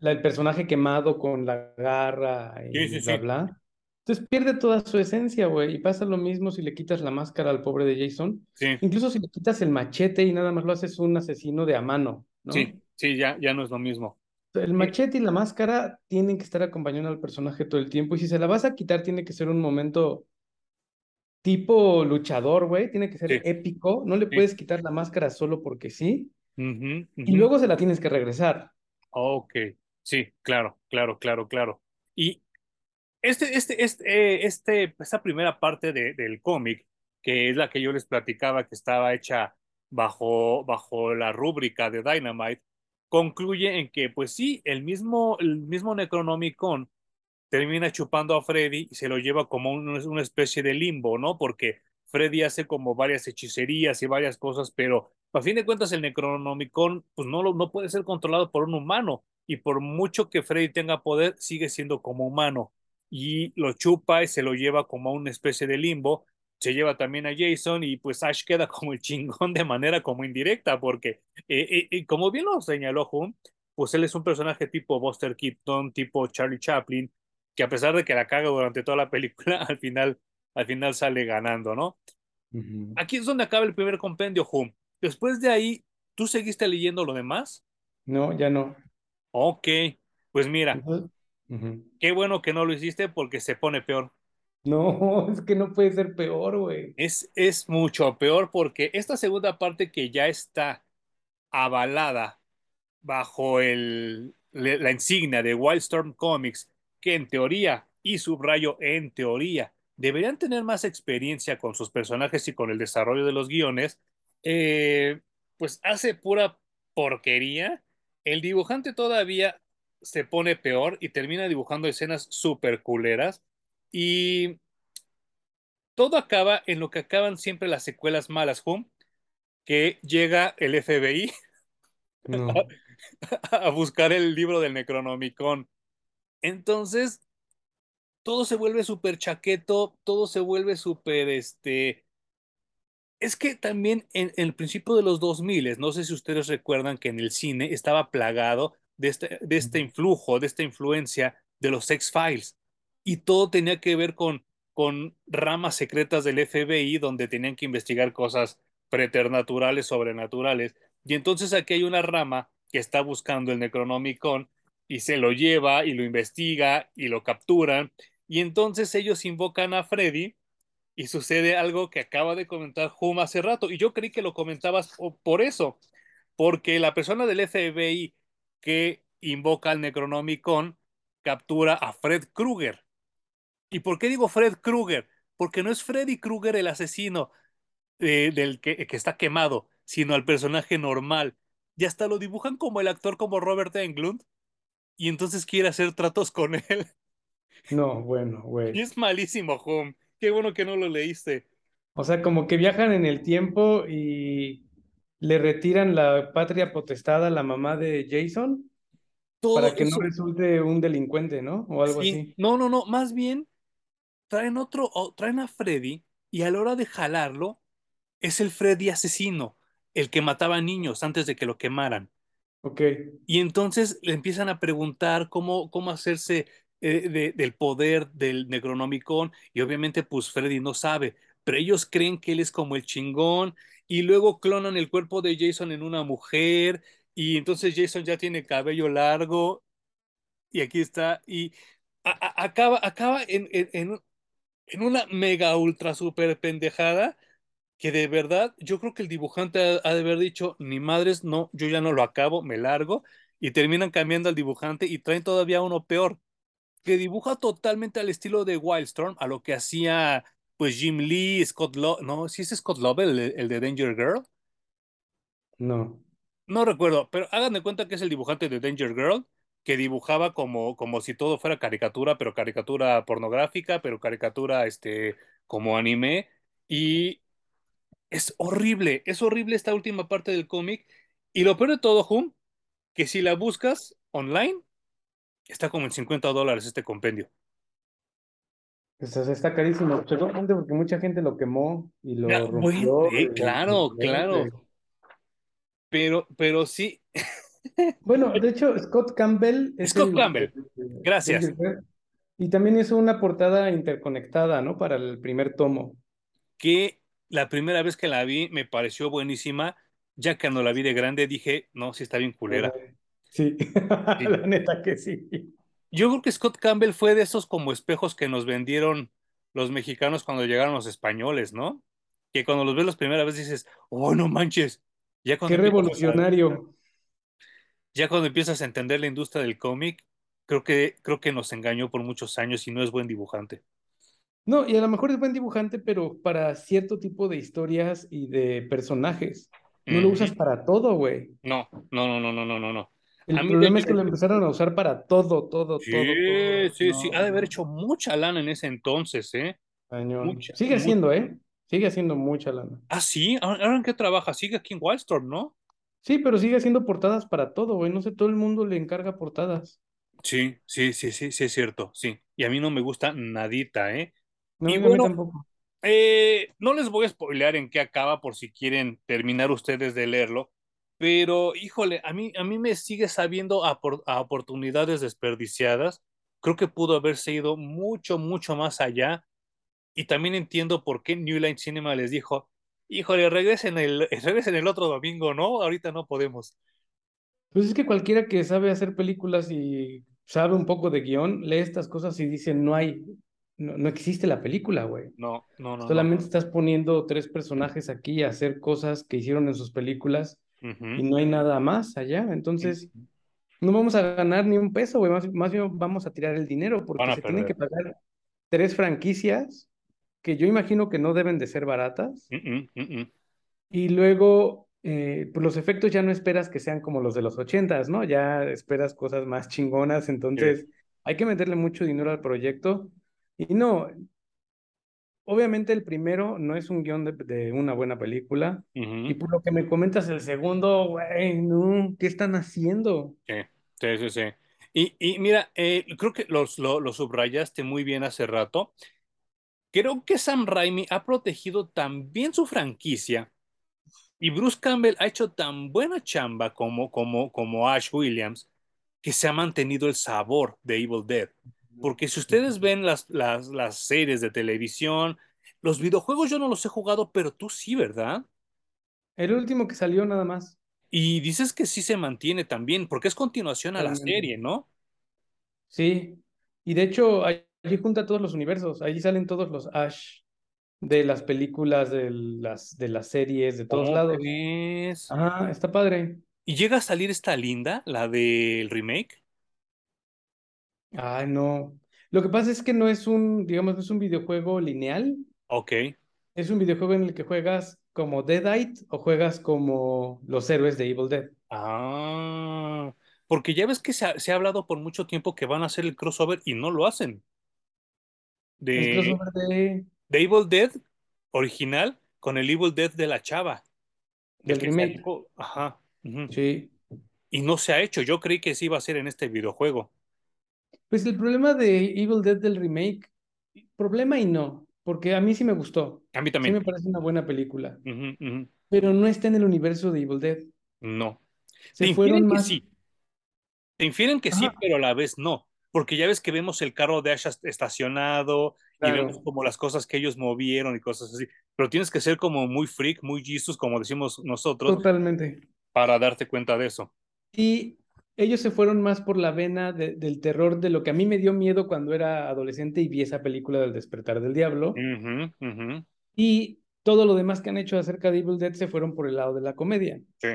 la- el personaje quemado con la garra Sí, y sí, bla, sí, bla. Entonces pierde toda su esencia, güey. Y pasa lo mismo si le quitas la máscara al pobre de Jason. sí, Incluso si le quitas el machete y nada más lo haces un asesino de a mano, sí, ¿no? sí, ya, ya no es lo mismo. El machete y la máscara tienen que estar acompañando al personaje todo el tiempo. Y si se la vas a quitar, tiene que ser un momento tipo luchador, güey. Tiene que ser sí, épico. No le sí. puedes quitar la máscara solo porque sí. Y luego se la tienes que regresar. Ok, sí, claro, claro, claro, claro. Y este, este, este, este, esta primera parte de- del cómic, que es la que yo les platicaba que estaba hecha bajo, bajo la rúbrica de Dynamite, concluye en que, pues sí, el mismo, el mismo Necronomicon termina chupando a Freddy y se lo lleva como un, una especie de limbo, ¿no? Porque Freddy hace como varias hechicerías y varias cosas, pero a fin de cuentas el Necronomicon pues no, lo, no puede ser controlado por un humano y por mucho que Freddy tenga poder, sigue siendo como humano y lo chupa y se lo lleva como una especie de limbo. Se lleva también a Jason y pues Ash queda como el chingón de manera como indirecta porque, eh, eh, como bien lo señaló Hum, pues él es un personaje tipo Buster Keaton, tipo Charlie Chaplin, que a pesar de que la caga durante toda la película, al final, al final sale ganando, ¿no? Uh -huh. Aquí es donde acaba el primer compendio, Hum. Después de ahí, ¿tú seguiste leyendo lo demás? No, ya no. Ok, pues mira, uh -huh. qué bueno que no lo hiciste porque se pone peor. No, es que no puede ser peor, güey. Es, es mucho peor porque esta segunda parte que ya está avalada bajo el, la insignia de Wildstorm Comics, que en teoría, y subrayo en teoría, deberían tener más experiencia con sus personajes y con el desarrollo de los guiones, eh, pues hace pura porquería. El dibujante todavía se pone peor y termina dibujando escenas súper culeras. Y todo acaba en lo que acaban siempre las secuelas malas, Hum, que llega el FBI no. a, a, buscar el libro del Necronomicon. Entonces, todo se vuelve súper chaqueto, todo se vuelve súper, este... Es que también en, en, el principio de los 2000, no sé si ustedes recuerdan que en el cine estaba plagado de este, de este influjo, de esta influencia de los X-Files. Y todo tenía que ver con, con ramas secretas del FBI donde tenían que investigar cosas preternaturales, sobrenaturales. Y entonces aquí hay una rama que está buscando el Necronomicon y se lo lleva y lo investiga y lo capturan. Y entonces ellos invocan a Freddy y sucede algo que acaba de comentar Hum hace rato. Y yo creí que lo comentabas por eso, porque la persona del FBI que invoca al Necronomicon captura a Fred Krueger. ¿Y por qué digo Fred Krueger? Porque no es Freddy Krueger el asesino eh, del que, que, está quemado, sino al personaje normal. Y hasta lo dibujan como el actor como Robert Englund. Y entonces quiere hacer tratos con él. No, bueno, güey. Y es malísimo, Home. Qué bueno que no lo leíste. O sea, como que viajan en el tiempo y le retiran la patria potestad a la mamá de Jason Todo para que eso... no resulte un delincuente, ¿no? O algo sí. así. No, no, no. Más bien traen otro, o, traen a Freddy y a la hora de jalarlo es el Freddy asesino, el que mataba niños antes de que lo quemaran. Ok. Y entonces le empiezan a preguntar cómo, cómo hacerse eh, de, del poder del Necronomicon y obviamente pues Freddy no sabe, pero ellos creen que él es como el chingón y luego clonan el cuerpo de Jason en una mujer y entonces Jason ya tiene cabello largo y aquí está y acaba, acaba en, en, en una mega ultra super pendejada que de verdad yo creo que el dibujante ha, ha, de haber dicho, ni madres, no, yo ya no lo acabo, me largo, y terminan cambiando al dibujante y traen todavía uno peor, que dibuja totalmente al estilo de Wildstorm, a lo que hacía pues Jim Lee, Scott Love, no, si ¿sí es Scott Love el, el, de Danger Girl. No. No recuerdo, pero hagan de cuenta que es el dibujante de Danger Girl, que dibujaba como, como si todo fuera caricatura, pero caricatura pornográfica, pero caricatura este, como anime, y es horrible, es horrible esta última parte del cómic. Y lo peor de todo, Hum, que si la buscas online, está como en 50 dólares este compendio. Pues está carísimo, seguramente porque mucha gente lo quemó y lo Ya, rompió. bueno, eh, claro, y- claro. Pero, pero sí, Bueno, de hecho, Scott Campbell es Scott el- Campbell, el- gracias. el- Y también hizo una portada interconectada, ¿no? Para el primer tomo. que la primera vez que la vi me pareció buenísima, ya que cuando la vi de grande dije, no, sí está bien culera. Sí, Sí. la neta que sí. Yo creo que Scott Campbell fue de esos como espejos que nos vendieron los mexicanos cuando llegaron los españoles, ¿no? Que cuando los ves la primera vez dices, oh, no manches. Ya cuando, Qué empiezas a, revolucionario. ya cuando empiezas a entender la industria del cómic, creo que, creo que nos engañó por muchos años y no es buen dibujante. No, y a lo mejor es buen dibujante, pero para cierto tipo de historias y de personajes. No lo usas para todo, güey. No, no, no, no, no, no, no. A El mí, problema es que lo empezaron a usar para todo, todo, todo, sí, todo. sí, sí, ha de haber hecho mucha lana en ese entonces, ¿eh? Mucha, Sigue mucha. siendo, ¿eh? Sigue siendo mucha lana. Ah, sí, ¿ahora ahora en qué trabaja? Sigue aquí en Wildstorm, ¿no? Sí, pero sigue haciendo portadas para todo, güey. No sé, todo el mundo le encarga portadas. Sí, sí, sí, sí, sí, es cierto, sí. Y a mí no me gusta nadita, ¿eh? No, Y bueno, tampoco. eh, no les voy a spoilear en qué acaba por si quieren terminar ustedes de leerlo, pero híjole, a mí, a mí me sigue sabiendo a, por- a oportunidades desperdiciadas. Creo que pudo haberse ido mucho, mucho más allá. Y también entiendo por qué New Line Cinema les dijo, híjole, regresen el, regresen el otro domingo, ¿no? Ahorita no podemos. Pues es que cualquiera que sabe hacer películas y sabe un poco de guion, lee estas cosas y dice, no hay, no, no existe la película, güey. No, no, no, no. Solamente estás poniendo tres personajes aquí a hacer cosas que hicieron en sus películas y no hay nada más allá. Entonces, no vamos a ganar ni un peso, güey. Más, más bien vamos a tirar el dinero porque se tienen que pagar tres franquicias que yo imagino que no deben de ser baratas. Mm, mm, mm. Y luego, eh, pues los efectos ya no esperas que sean como los de los ochentas, ¿no? Ya esperas cosas más chingonas, Sí. entonces hay que meterle mucho dinero al proyecto. Y no, obviamente el primero no es un guion de, de una buena película. Y por lo que me comentas, el segundo, güey, no, ¿qué están haciendo? Sí, sí, sí, sí. Y, y mira, eh, creo que los, lo, lo subrayaste muy bien hace rato. Creo que Sam Raimi ha protegido tan bien su franquicia y Bruce Campbell ha hecho tan buena chamba como, como, como Ash Williams que se ha mantenido el sabor de Evil Dead. Porque si ustedes ven las, las, las series de televisión, los videojuegos yo no los he jugado, pero tú sí, ¿verdad? El último que salió nada más, Y dices que sí se mantiene también, porque es continuación a la serie, ¿no? Sí, y de hecho allí junta todos los universos, allí salen todos los Ash de las películas, de las, de las series, de todos ¿Cómo lados. Ajá, está padre. ¿Y llega a salir esta linda, la del remake? Ay, no. Lo que pasa es que no es un, digamos, no es un videojuego lineal, Ok. es un videojuego en el que juegas como Deadite o juegas como los héroes de Evil Dead. Ah, porque ya ves que se ha, se ha hablado por mucho tiempo que van a hacer el crossover y no lo hacen. El De, crossover de, de Evil Dead original con el Evil Dead de la chava, el del que remake. salió. Ajá. Sí. Y no se ha hecho. Yo creí que sí iba a ser en este videojuego. Pues el problema de Evil Dead del remake, problema y no, porque a mí sí me gustó. A mí Sí también. me parece una buena película, pero no está en el universo de Evil Dead. No. Te Se infieren fueron que más. sí. Te infieren que sí, pero a la vez no. Porque ya ves que vemos el carro de Ash estacionado y vemos como las cosas que ellos movieron y cosas así. Pero tienes que ser como muy freak, muy Jesus, como decimos nosotros, totalmente. para darte cuenta de eso. Y ellos se fueron más por la vena de- del terror, de lo que a mí me dio miedo cuando era adolescente y vi esa película del despertar del diablo. Y todo lo demás que han hecho acerca de Evil Dead se fueron por el lado de la comedia. Sí,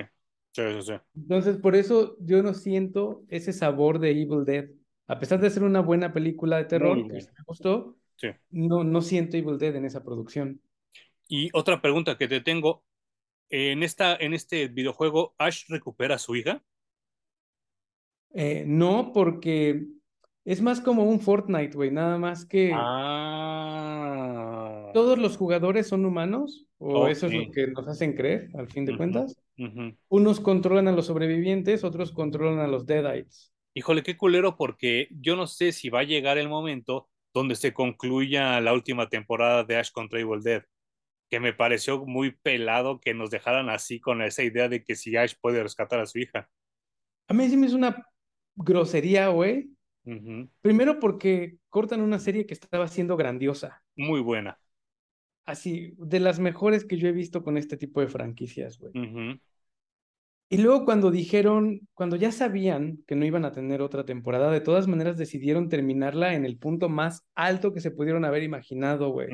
sí, sí, sí. Entonces, por eso yo no siento ese sabor de Evil Dead. A pesar de ser una buena película de terror, que me gustó, Sí. no, no siento Evil Dead en esa producción. Y otra pregunta que te tengo. En, esta, en este videojuego, ¿Ash recupera a su hija? Eh, no, porque es más como un Fortnite, güey, nada más que Ah, todos los jugadores son humanos, o eso es lo que nos hacen creer, al fin de cuentas. Unos controlan a los sobrevivientes, otros controlan a los Deadites. Híjole, qué culero, porque yo no sé si va a llegar el momento donde se concluya la última temporada de Ash contra Evil Dead, que me pareció muy pelado que nos dejaran así con esa idea de que si Ash puede rescatar a su hija. A mí sí me es una grosería, güey. Primero porque cortan una serie que estaba siendo grandiosa. Muy buena. Así, de las mejores que yo he visto con este tipo de franquicias, güey. Y luego cuando dijeron, cuando ya sabían que no iban a tener otra temporada, de todas maneras decidieron terminarla en el punto más alto que se pudieron haber imaginado, güey.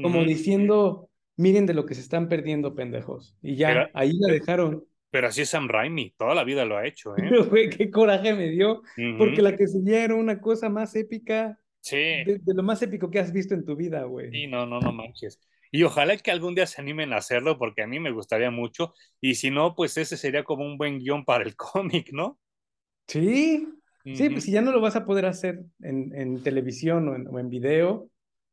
Como diciendo, miren de lo que se están perdiendo, pendejos. Y ya, ahí la dejaron. Pero así es Sam Raimi, toda la vida lo ha hecho, ¿eh? Pero, güey, qué coraje me dio, porque la que seguía era una cosa más épica, Sí, de, de lo más épico que has visto en tu vida, güey. sí, no, no, no manches. Y ojalá que algún día se animen a hacerlo, porque a mí me gustaría mucho. Y si no, pues ese sería como un buen guion para el cómic, ¿no? Sí, sí, pues si ya no lo vas a poder hacer en, en televisión o en, o en video,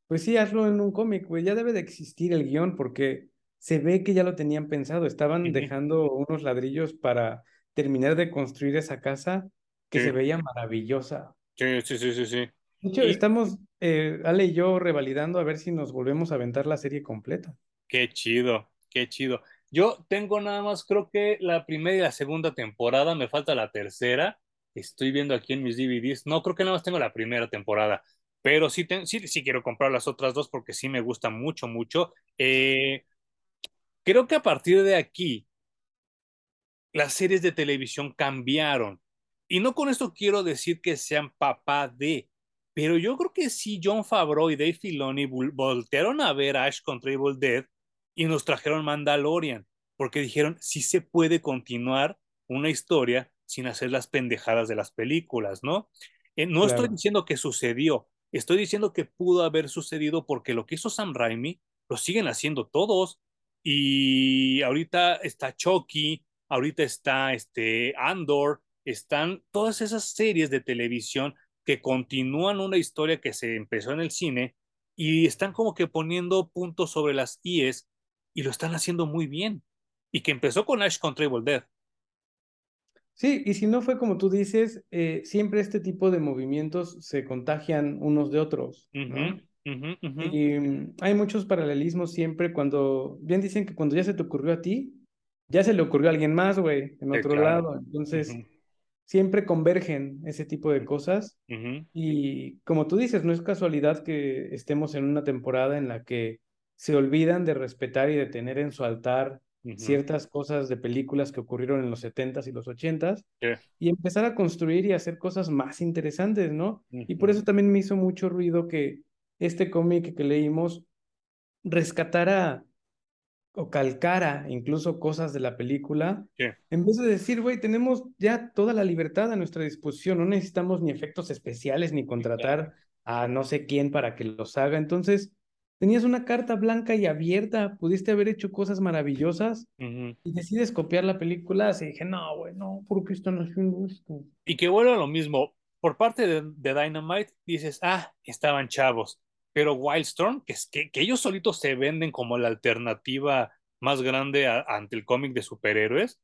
pues sí, hazlo en un cómic, güey. Ya debe de existir el guion porque se ve que ya lo tenían pensado. Estaban dejando unos ladrillos para terminar de construir esa casa que Sí, se veía maravillosa. sí, sí, sí, sí, sí. De hecho, Y estamos, eh, Ale y yo, revalidando a ver si nos volvemos a aventar la serie completa. qué chido, qué chido. Yo tengo nada más, creo que la primera y la segunda temporada, me falta la tercera. Estoy viendo aquí en mis DVDs. No, creo que nada más tengo la primera temporada, pero sí, ten- sí, sí quiero comprar las otras dos porque sí me gusta mucho, mucho. Eh, creo que a partir de aquí las series de televisión cambiaron. Y no con esto quiero decir que sean papá de, pero yo creo que sí John Favreau y Dave Filoni voltearon a ver Ash contra Evil Dead y nos trajeron Mandalorian, porque dijeron, sí se puede continuar una historia sin hacer las pendejadas de las películas, ¿no? Eh, no estoy diciendo que sucedió, estoy diciendo que pudo haber sucedido porque lo que hizo Sam Raimi lo siguen haciendo todos. Y ahorita está Chucky, ahorita está este Andor, están todas esas series de televisión que continúan una historia que se empezó en el cine y están como que poniendo puntos sobre las IES y lo están haciendo muy bien. Y que empezó con Ash contra Evil Dead. Sí, y si no fue como tú dices, eh, siempre este tipo de movimientos se contagian unos de otros, ¿no? Ujú, ujú. Y mm, hay muchos paralelismos siempre cuando, bien dicen que cuando ya se te ocurrió a ti, ya se le ocurrió a alguien más, güey, en otro claro. lado. Entonces, Ujú, siempre convergen ese tipo de cosas. Y como tú dices, no es casualidad que estemos en una temporada en la que se olvidan de respetar y de tener en su altar ciertas cosas de películas que ocurrieron en los setentas y los ochentas Sí, y empezar a construir y hacer cosas más interesantes, ¿no? Y por eso también me hizo mucho ruido que este cómic que leímos rescatara o calcara incluso cosas de la película, sí, en vez de decir, güey, tenemos ya toda la libertad a nuestra disposición, no necesitamos ni efectos especiales ni contratar a no sé quién para que los haga. Entonces, tenías una carta blanca y abierta, pudiste haber hecho cosas maravillosas y decides copiar la película. Así dije, no, güey, no, ¿por qué están haciendo esto? Y que vuelve a lo mismo. Por parte de, de Dynamite, dices, ah, estaban chavos. Pero Wildstorm, que, es que, que ellos solitos se venden como la alternativa más grande a- ante el cómic de superhéroes,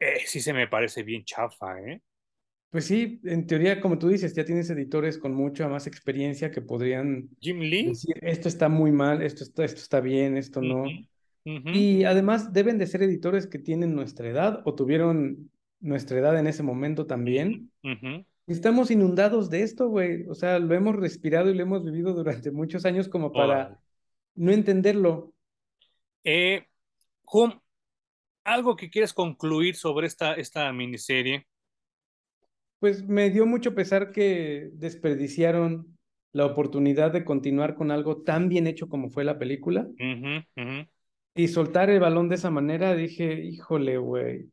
eh, sí se me parece bien chafa, ¿eh? Pues sí, en teoría, como tú dices, ya tienes editores con mucha más experiencia que podrían Jim Lee. decir, esto está muy mal, esto está, esto está bien, esto no. ujú, Y además deben de ser editores que tienen nuestra edad o tuvieron nuestra edad en ese momento también. ujú. Estamos inundados de esto, güey. O sea, lo hemos respirado y lo hemos vivido durante muchos años como para no entenderlo. Eh, Hum, algo que quieres concluir sobre esta, esta miniserie. Pues me dio mucho pesar que desperdiciaron la oportunidad de continuar con algo tan bien hecho como fue la película y soltar el balón de esa manera. Dije, híjole, güey.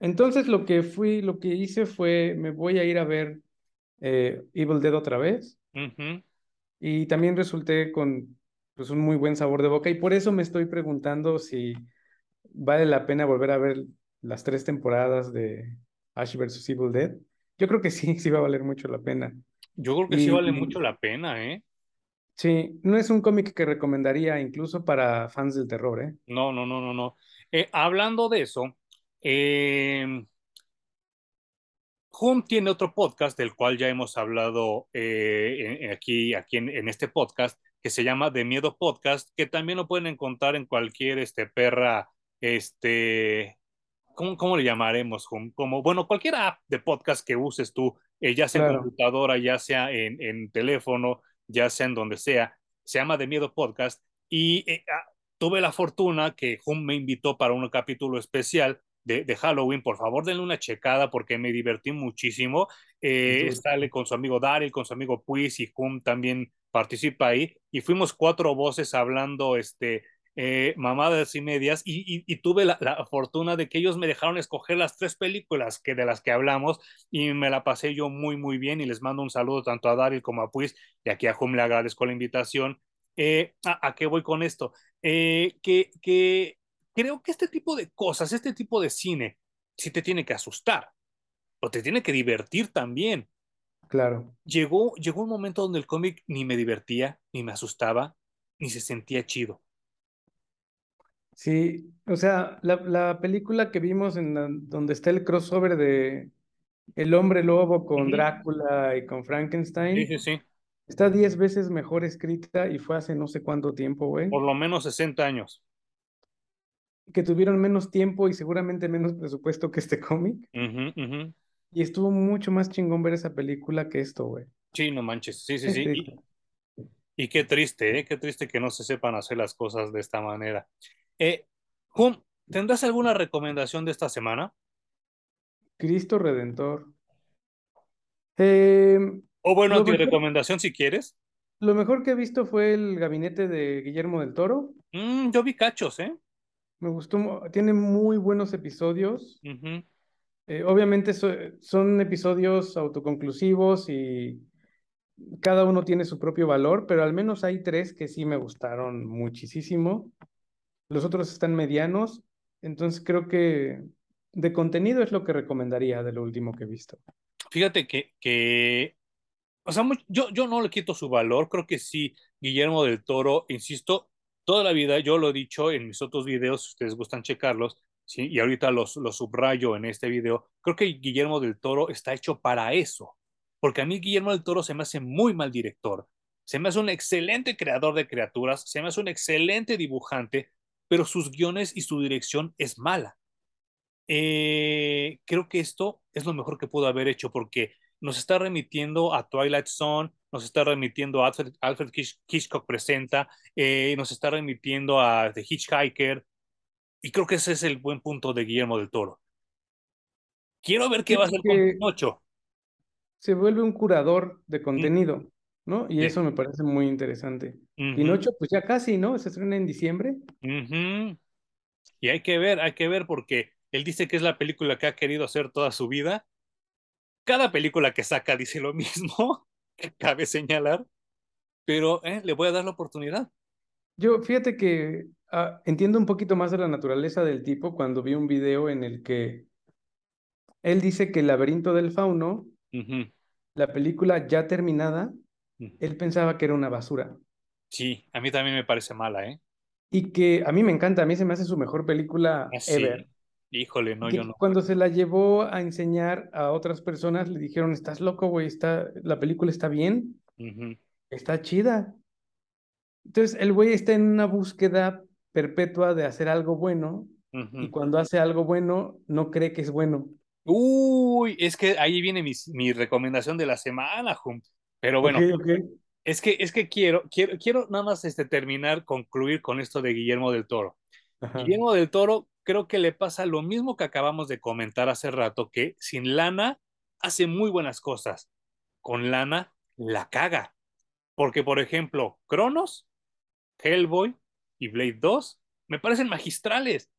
Entonces lo que fui, lo que hice fue, me voy a ir a ver eh, Evil Dead otra vez y también resulté con pues un muy buen sabor de boca y por eso me estoy preguntando si vale la pena volver a ver las tres temporadas de Ash vs. Evil Dead. Yo creo que sí, sí va a valer mucho la pena. Yo creo que sí vale mucho la pena, ¿eh? sí, no es un cómic que recomendaría incluso para fans del terror, ¿eh? No, no, no, no, no. Eh, hablando de eso, eh, tiene otro podcast del cual ya hemos hablado eh, en- aquí, aquí en, en este podcast, que se llama De Miedo Podcast, que también lo pueden encontrar en cualquier este, perra, este, ¿cómo, cómo le llamaremos? Como, bueno, cualquier app de podcast que uses tú, eh, ya sea en Claro, computadora, ya sea en, en teléfono, ya sea en donde sea, se llama De Miedo Podcast. Y eh, ah, tuve la fortuna que Hum me invitó para un capítulo especial de, de, Halloween, por favor denle una checada porque me divertí muchísimo. Eh, sale con su amigo Daryl, con su amigo Puis y Hum también participa ahí. Y fuimos cuatro voces hablando este, eh, mamadas y medias y, y, y tuve la, la, fortuna de que ellos me dejaron escoger las tres películas que de las que hablamos y me la pasé yo muy muy bien y les mando un saludo tanto a Daryl como a Puis y aquí a Hum le agradezco la invitación. Eh, ¿a, ¿a, qué voy con esto? Eh, que, que creo que este tipo de cosas, este tipo de cine, sí te tiene que asustar. o te tiene que divertir también. Claro. Llegó, llegó un momento donde el cómic ni me divertía, ni me asustaba, ni se sentía chido. Sí, o sea, la, la película que vimos en la- donde está el crossover de El hombre lobo con. Drácula y con Sí, Frankenstein, sí, sí. está diez veces mejor escrita y fue hace no sé cuánto tiempo, güey, Por lo menos 60 años. Que tuvieron menos tiempo y seguramente menos presupuesto que este cómic. Y estuvo mucho más chingón ver esa película que esto, güey. Sí, no manches. Sí, sí, sí. Y, y qué triste, ¿eh? Qué triste que no se sepan hacer las cosas de esta manera. Eh, ¿tendrás alguna recomendación de esta semana? Cristo Redentor. Eh, O bueno, tu recomendación si quieres. lo mejor que he visto fue el gabinete de Guillermo del Toro. Mm, yo vi cachos, ¿eh? Me gustó, tiene muy buenos episodios. Ujú. Eh, obviamente so- son episodios autoconclusivos y cada uno tiene su propio valor, pero al menos hay tres que sí me gustaron muchísimo. Los otros están medianos, entonces creo que de contenido es lo que recomendaría de lo último que he visto. Fíjate que, que o sea, mu- yo, yo no le quito su valor, creo que sí, Guillermo del Toro, insisto, toda la vida, yo lo he dicho en mis otros videos, si ustedes gustan checarlos, y ahorita los, los subrayo en este video, creo que Guillermo del Toro está hecho para eso, porque a mí Guillermo del Toro se me hace muy mal director, se me hace un excelente creador de criaturas, se me hace un excelente dibujante, pero sus guiones y su dirección es mala. Eh, creo que esto es lo mejor que pudo haber hecho porque nos está remitiendo a Twilight Zone, nos está remitiendo a Alfred, Alfred Hitch- Hitchcock Presenta, eh, nos está remitiendo a The Hitchhiker, y creo que ese es el buen punto de Guillermo del Toro. Quiero ver qué va a hacer con Pinocho. se vuelve un curador de Mm, contenido, ¿no? Y sí. eso me parece muy interesante. Ujú, Pinocho, pues ya casi, ¿no? Se estrena en diciembre. Y hay que ver, hay que ver porque él dice que es la película que ha querido hacer toda su vida. Cada película que saca dice lo mismo, que cabe señalar, pero eh, le voy a dar la oportunidad. Yo, fíjate que ah, entiendo un poquito más de la naturaleza del tipo cuando vi un video en el que él dice que El laberinto del fauno, la película ya terminada, ujú. él pensaba que era una basura. Sí, a mí también me parece mala, ¿eh? Y que a mí me encanta, a mí se me hace su mejor película Ah, ever. sí. Híjole, Y no, yo no. cuando se la llevó a enseñar a otras personas, le dijeron, estás loco, güey, está, la película está bien, Ujú, está chida. Entonces, el güey está en una búsqueda perpetua de hacer algo bueno y ujú. cuando hace algo bueno, no cree que es bueno. Uy, es que ahí viene mi, mi recomendación de la semana, Jun. Pero bueno, ok. es que, es que quiero, quiero, quiero nada más este, terminar, concluir con esto de Guillermo del Toro. Ajá. Guillermo del Toro creo que le pasa lo mismo que acabamos de comentar hace rato, que sin lana hace muy buenas cosas. Con lana la caga. Porque, por ejemplo, Cronos, Hellboy y Blade 2 me parecen magistrales.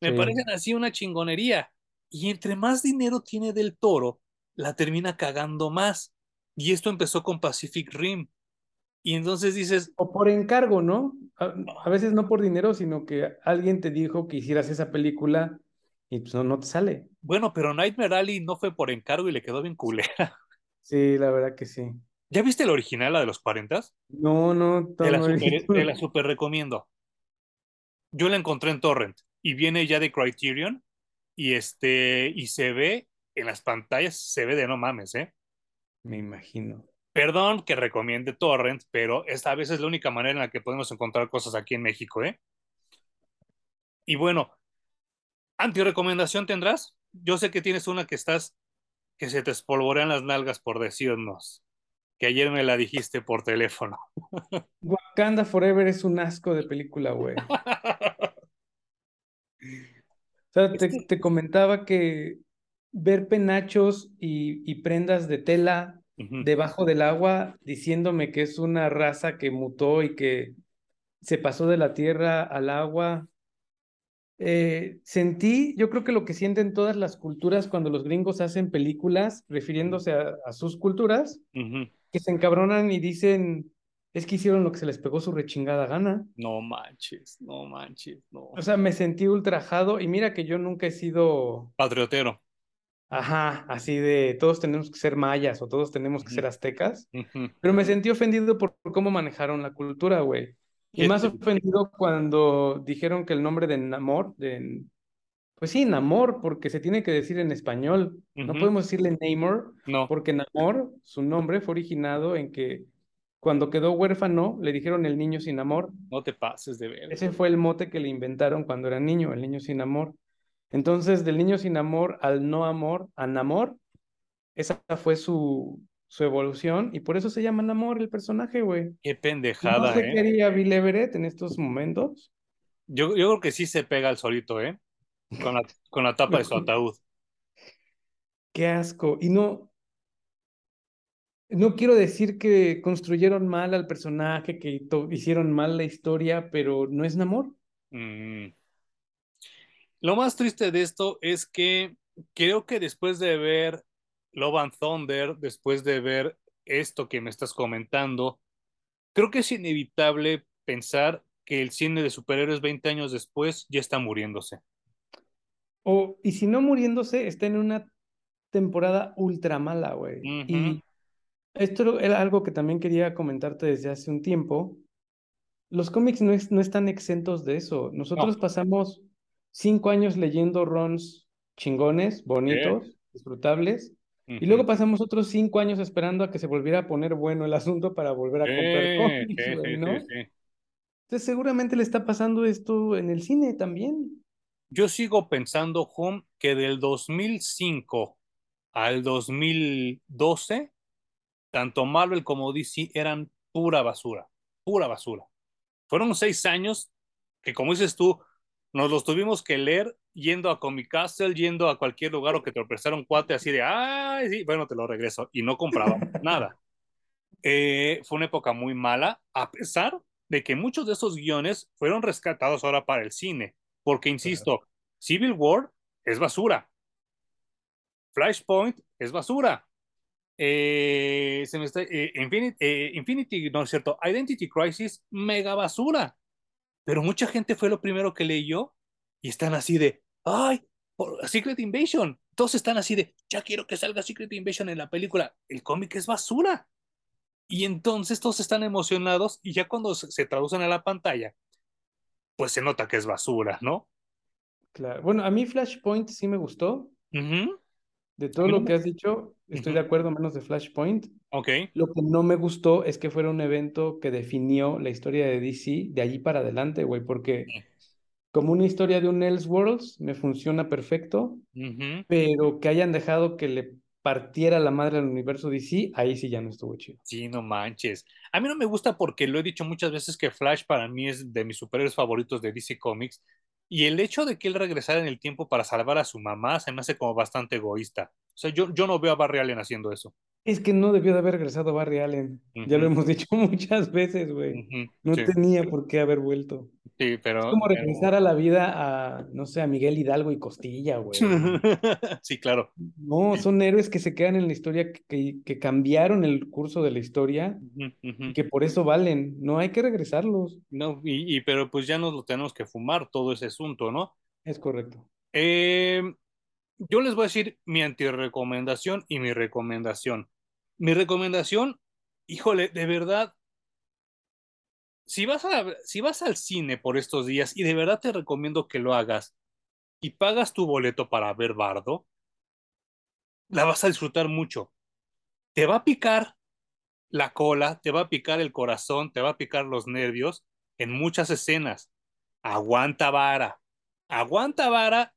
Me Sí. parecen así una chingonería. Y entre más dinero tiene del Toro, la termina cagando más. Y esto empezó con Pacific Rim. Y entonces dices, O por encargo, ¿no? A, a veces no por dinero, sino que alguien te dijo que hicieras esa película y pues no, no te sale. bueno, pero Nightmare Alley no fue por encargo y le quedó bien culera. Sí, la verdad que sí. ¿Ya viste la original, la de los 40? No, no, Te la super, te la super recomiendo. Yo la encontré en Torrent y viene ya de Criterion y este y se ve en las pantallas, se ve de no mames, ¿eh? Me imagino. Perdón que recomiende Torrent, pero esta vez es la única manera en la que podemos encontrar cosas aquí en México, ¿eh? Y bueno, ¿antirecomendación tendrás? Yo sé que tienes una que estás, que se te espolvorean las nalgas por decirnos, que ayer me la dijiste por teléfono. Wakanda Forever es un asco de película, güey. O sea, te, comentaba que ver penachos y, y prendas de tela Debajo del agua diciéndome que es una raza que mutó y que se pasó de la tierra al agua. Eh, sentí, yo creo que lo que sienten todas las culturas cuando los gringos hacen películas refiriéndose a, a sus culturas, que se encabronan y dicen, es que hicieron lo que se les pegó su rechingada gana. No manches, no manches, no. O sea, me sentí ultrajado y mira que yo nunca he sido, Patriotero. Ajá, así de todos tenemos que ser mayas o todos tenemos que ser aztecas, pero me sentí ofendido por cómo manejaron la cultura, güey. Y ¿Qué más te- ofendido cuando dijeron que el nombre de Namor, de, pues sí, Namor, porque se tiene que decir en español. No podemos decirle Namor, No, porque Namor, su nombre fue originado en que cuando quedó huérfano, le dijeron el niño sin amor. no te pases de ver. Ese fue el mote que le inventaron cuando era niño, el niño sin amor. Entonces, del niño sin amor al no amor, a Namor, esa fue su, su evolución y por eso se llama Namor el personaje, güey. Qué No pendejada, sé qué ¿eh? haría Bill Everett en estos momentos. Yo, yo creo que sí se pega al solito, ¿eh? Con la, con la tapa de su ataúd. Qué asco. Y no, no quiero decir que construyeron mal al personaje, que hicieron mal la historia, pero no es Namor. Mm. Lo más triste de esto es que creo que después de ver Love and Thunder, después de ver esto que me estás comentando, creo que es inevitable pensar que el cine de superhéroes 20 años después ya está muriéndose. O, y si no muriéndose, está en una temporada ultra mala, güey. Y esto era algo que también quería comentarte desde hace un tiempo. Los cómics no, es- no están exentos de eso. No, Nosotros pasamos cinco años leyendo runs chingones, bonitos, disfrutables, y luego pasamos otros cinco años esperando a que se volviera a poner bueno el asunto para volver a comprar cómics, sí, güey, sí, sí, ¿no? sí. Entonces seguramente le está pasando esto en el cine también. Yo sigo pensando, Hum, que del 2005 al 2012, tanto Marvel como DC eran pura basura, pura basura. Fueron seis años que, como dices tú, nos los tuvimos que leer yendo a Comic Castle, yendo a cualquier lugar o que te lo prestaron cuate así de, ay, sí, bueno, te lo regreso. Y no comprábamos nada. Eh, fue una época muy mala, a pesar de que muchos de esos guiones fueron rescatados ahora para el cine. Porque, Claro. insisto, Civil War es basura. Flashpoint es basura. Eh, se me está, eh, Infinity, eh, Infinity, no es cierto, Identity Crisis, mega basura. Pero mucha gente fue lo primero que leyó y están así de, ay, por Secret Invasion. Todos están así de, ya quiero que salga Secret Invasion en la película. El cómic es basura. Y entonces todos están emocionados y ya cuando se, traducen a la pantalla, pues se nota que es basura, ¿no? Claro. Bueno, a mí Flashpoint sí me gustó. Ujú, De todo lo que has dicho, estoy de acuerdo, menos de Flashpoint. Ok. Lo que no me gustó es que fuera un evento que definió la historia de DC de allí para adelante, güey, porque como una historia de un Elseworlds me funciona perfecto, pero que hayan dejado que le partiera la madre al universo DC, ahí sí ya no estuvo chido. Sí, no manches. A mí no me gusta porque lo he dicho muchas veces que Flash para mí es de mis superhéroes favoritos de DC Comics. Y el hecho de que él regresara en el tiempo para salvar a su mamá se me hace como bastante egoísta. O sea, yo, yo no veo a Barry Allen haciendo eso. Es que no debió de haber regresado Barry Allen, ya lo hemos dicho muchas veces, güey. No Sí, tenía por qué haber vuelto. sí, Es pero, como regresar pero... a la vida a, no sé, a Miguel Hidalgo y Costilla, güey. Sí, claro. No, son héroes que se quedan en la historia, que, que, cambiaron el curso de la historia que por eso valen. No hay que regresarlos. No, y, y- pero pues ya nos lo tenemos que fumar todo ese asunto, ¿no? Es correcto. Eh, yo les voy a decir mi antirecomendación y mi recomendación. Mi recomendación, híjole, de verdad, si vas a, si vas al cine por estos días y de verdad te recomiendo que lo hagas y pagas tu boleto para ver Bardo, la vas a disfrutar mucho. Te va a picar la cola, te va a picar el corazón, te va a picar los nervios en muchas escenas. Aguanta vara, aguanta vara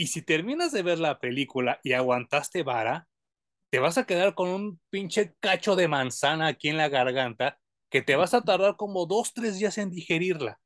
y si terminas de ver la película y aguantaste vara, te vas a quedar con un pinche cacho de manzana aquí en la garganta que te vas a tardar como dos, tres días en digerirla.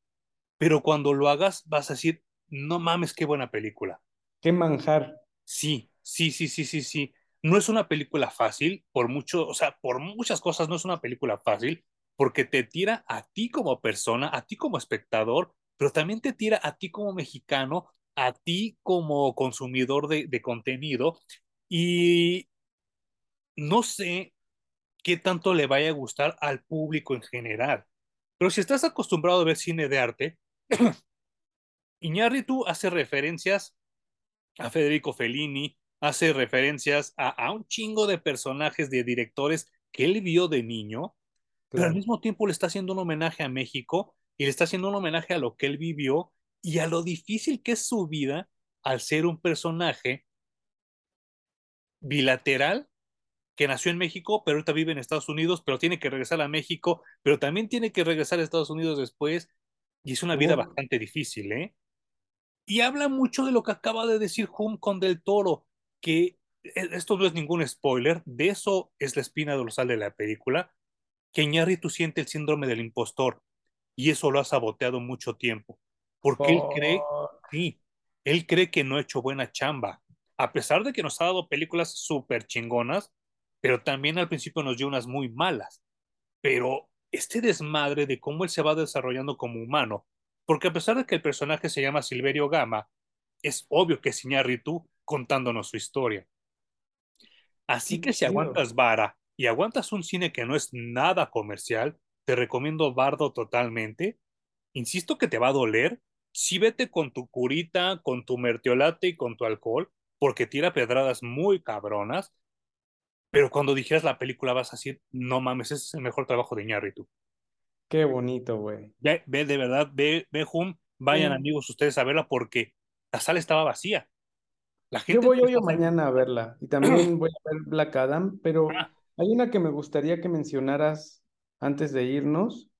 Pero cuando lo hagas vas a decir, no mames, qué buena película. Qué manjar. Sí, sí, sí, sí, sí, sí. No es una película fácil, por mucho, o sea, por muchas cosas no es una película fácil, porque te tira a ti como persona, a ti como espectador, pero también te tira a ti como mexicano, a ti como consumidor de, de contenido. Y no sé qué tanto le vaya a gustar al público en general. Pero si estás acostumbrado a ver cine de arte, Iñárritu hace referencias a Federico Fellini, hace referencias a, a un chingo de personajes, de directores que él vio de niño, pero al mismo tiempo le está haciendo un homenaje a México y le está haciendo un homenaje a lo que él vivió y a lo difícil que es su vida al ser un personaje bilateral que nació en México, pero ahorita vive en Estados Unidos, pero tiene que regresar a México, pero también tiene que regresar a Estados Unidos después, y es una vida Oh, bastante difícil, ¿eh? Y habla mucho de lo que acaba de decir Hum con Del Toro, que e, esto no es ningún spoiler, de eso es la espina dorsal de la película, que Iñárritu siente el síndrome del impostor, y eso lo ha saboteado mucho tiempo, porque él cree, oh, sí, él cree que no ha hecho buena chamba, a pesar de que nos ha dado películas súper chingonas, pero también al principio nos dio unas muy malas. Pero este desmadre de cómo él se va desarrollando como humano, porque a pesar de que el personaje se llama Silverio Gama, es obvio que es Iñárritu contándonos su historia. Así que si aguantas vara y aguantas un cine que no es nada comercial, te recomiendo Bardo totalmente. Insisto que te va a doler. Sí vete con tu curita, con tu mertiolate y con tu alcohol, porque tira pedradas muy cabronas, pero cuando dijeras la película vas a decir, no mames, ese es el mejor trabajo de Iñárritu. Qué bonito, güey. Ve, ve de verdad, ve, ve Hum, vayan amigos ustedes a verla porque la sala estaba vacía. La Yo voy hoy o mañana a verla y también voy a ver Black Adam, pero Ah, hay una que me gustaría que mencionaras antes de irnos,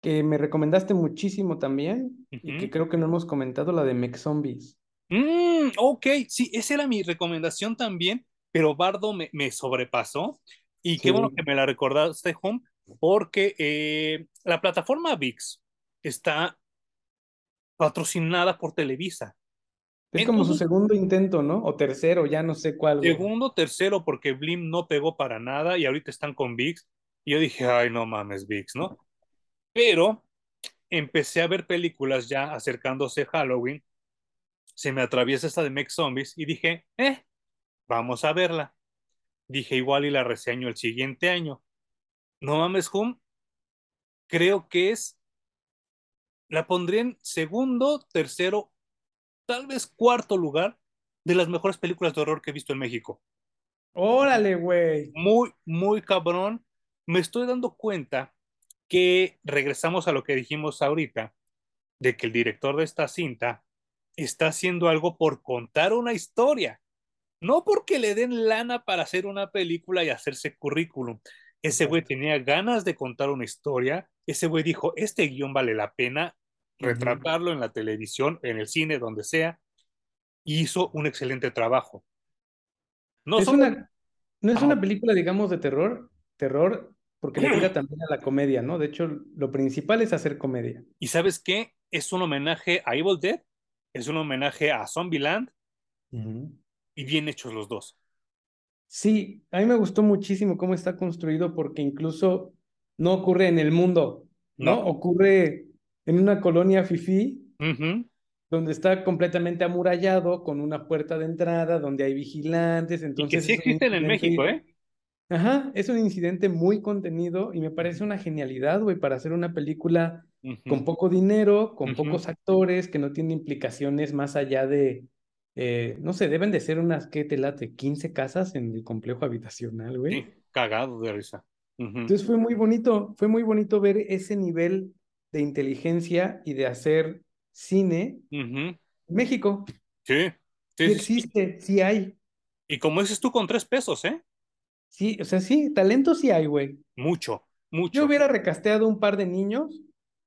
que me recomendaste muchísimo también y que creo que no hemos comentado, la de Mech Zombies. Mm, ok, sí, esa era mi recomendación también, pero Bardo me, me sobrepasó y qué bueno que me la recordaste, Hum, porque eh, la plataforma VIX está patrocinada por Televisa. es como su segundo intento, ¿no? O tercero, ya no sé cuál, segundo, tercero, porque Blim no pegó para nada y ahorita están con VIX. Y yo dije, ay, no mames, VIX, ¿no? Pero empecé a ver películas ya acercándose Halloween, se me atraviesa esta de Mech Zombies y dije, eh, vamos a verla. Dije, igual y la reseño el siguiente año. No mames, Hum, creo que es, la pondría en segundo, tercero, tal vez cuarto lugar de las mejores películas de horror que he visto en México. Órale, güey. Muy, muy cabrón. Me estoy dando cuenta que regresamos a lo que dijimos ahorita, de que el director de esta cinta está haciendo algo por contar una historia, no porque le den lana para hacer una película y hacerse currículum. Ese güey tenía ganas de contar una historia, ese güey dijo, este guion vale la pena retratarlo en la televisión, en el cine, donde sea, y hizo un excelente trabajo. No Es una, no es Ah, una película, digamos, de terror, terror, porque le tira también a la comedia, ¿no? De hecho, lo principal es hacer comedia. ¿Y sabes qué? Es un homenaje a Evil Dead, es un homenaje a Zombieland y bien hechos los dos. Sí, a mí me gustó muchísimo cómo está construido porque incluso no ocurre en el mundo, ¿no? No. Ocurre en una colonia fifí donde está completamente amurallado con una puerta de entrada donde hay vigilantes, Y que entonces sí existen en México, ¿eh? Ajá, es un incidente muy contenido y me parece una genialidad, güey, para hacer una película con poco dinero, con pocos actores, que no tiene implicaciones más allá de, eh, no sé, deben de ser unas, ¿qué te late? 15 casas en el complejo habitacional, güey. Sí, cagado de risa. Entonces fue muy bonito, fue muy bonito ver ese nivel de inteligencia y de hacer cine en México. Sí sí, sí. existe, sí hay. Y como dices tú, con tres pesos, ¿eh? Sí, o sea, sí, talento sí hay, güey. Mucho, Yo mucho. hubiera recasteado un par de niños,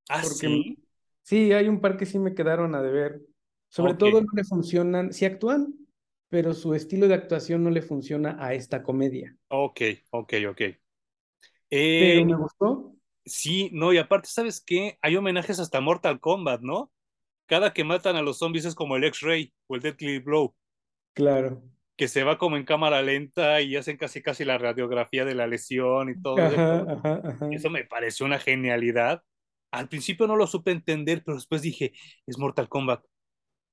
Ah, porque sí. sí, hay un par que sí me quedaron a deber. Sobre todo no le funcionan, sí actúan, pero su estilo de actuación no le funciona a esta comedia. ok, ok, ok. Eh, Pero me gustó, sí, no, y aparte, ¿sabes qué? Hay homenajes hasta Mortal Kombat, ¿no? Cada que matan a los zombies es como el X-Ray o el Deadly Blow, claro. Que se va como en cámara lenta y hacen casi casi la radiografía de la lesión y todo Ajá, eso. ajá, ajá. Eso me pareció una genialidad. Al principio no lo supe entender, pero después dije, es Mortal Kombat.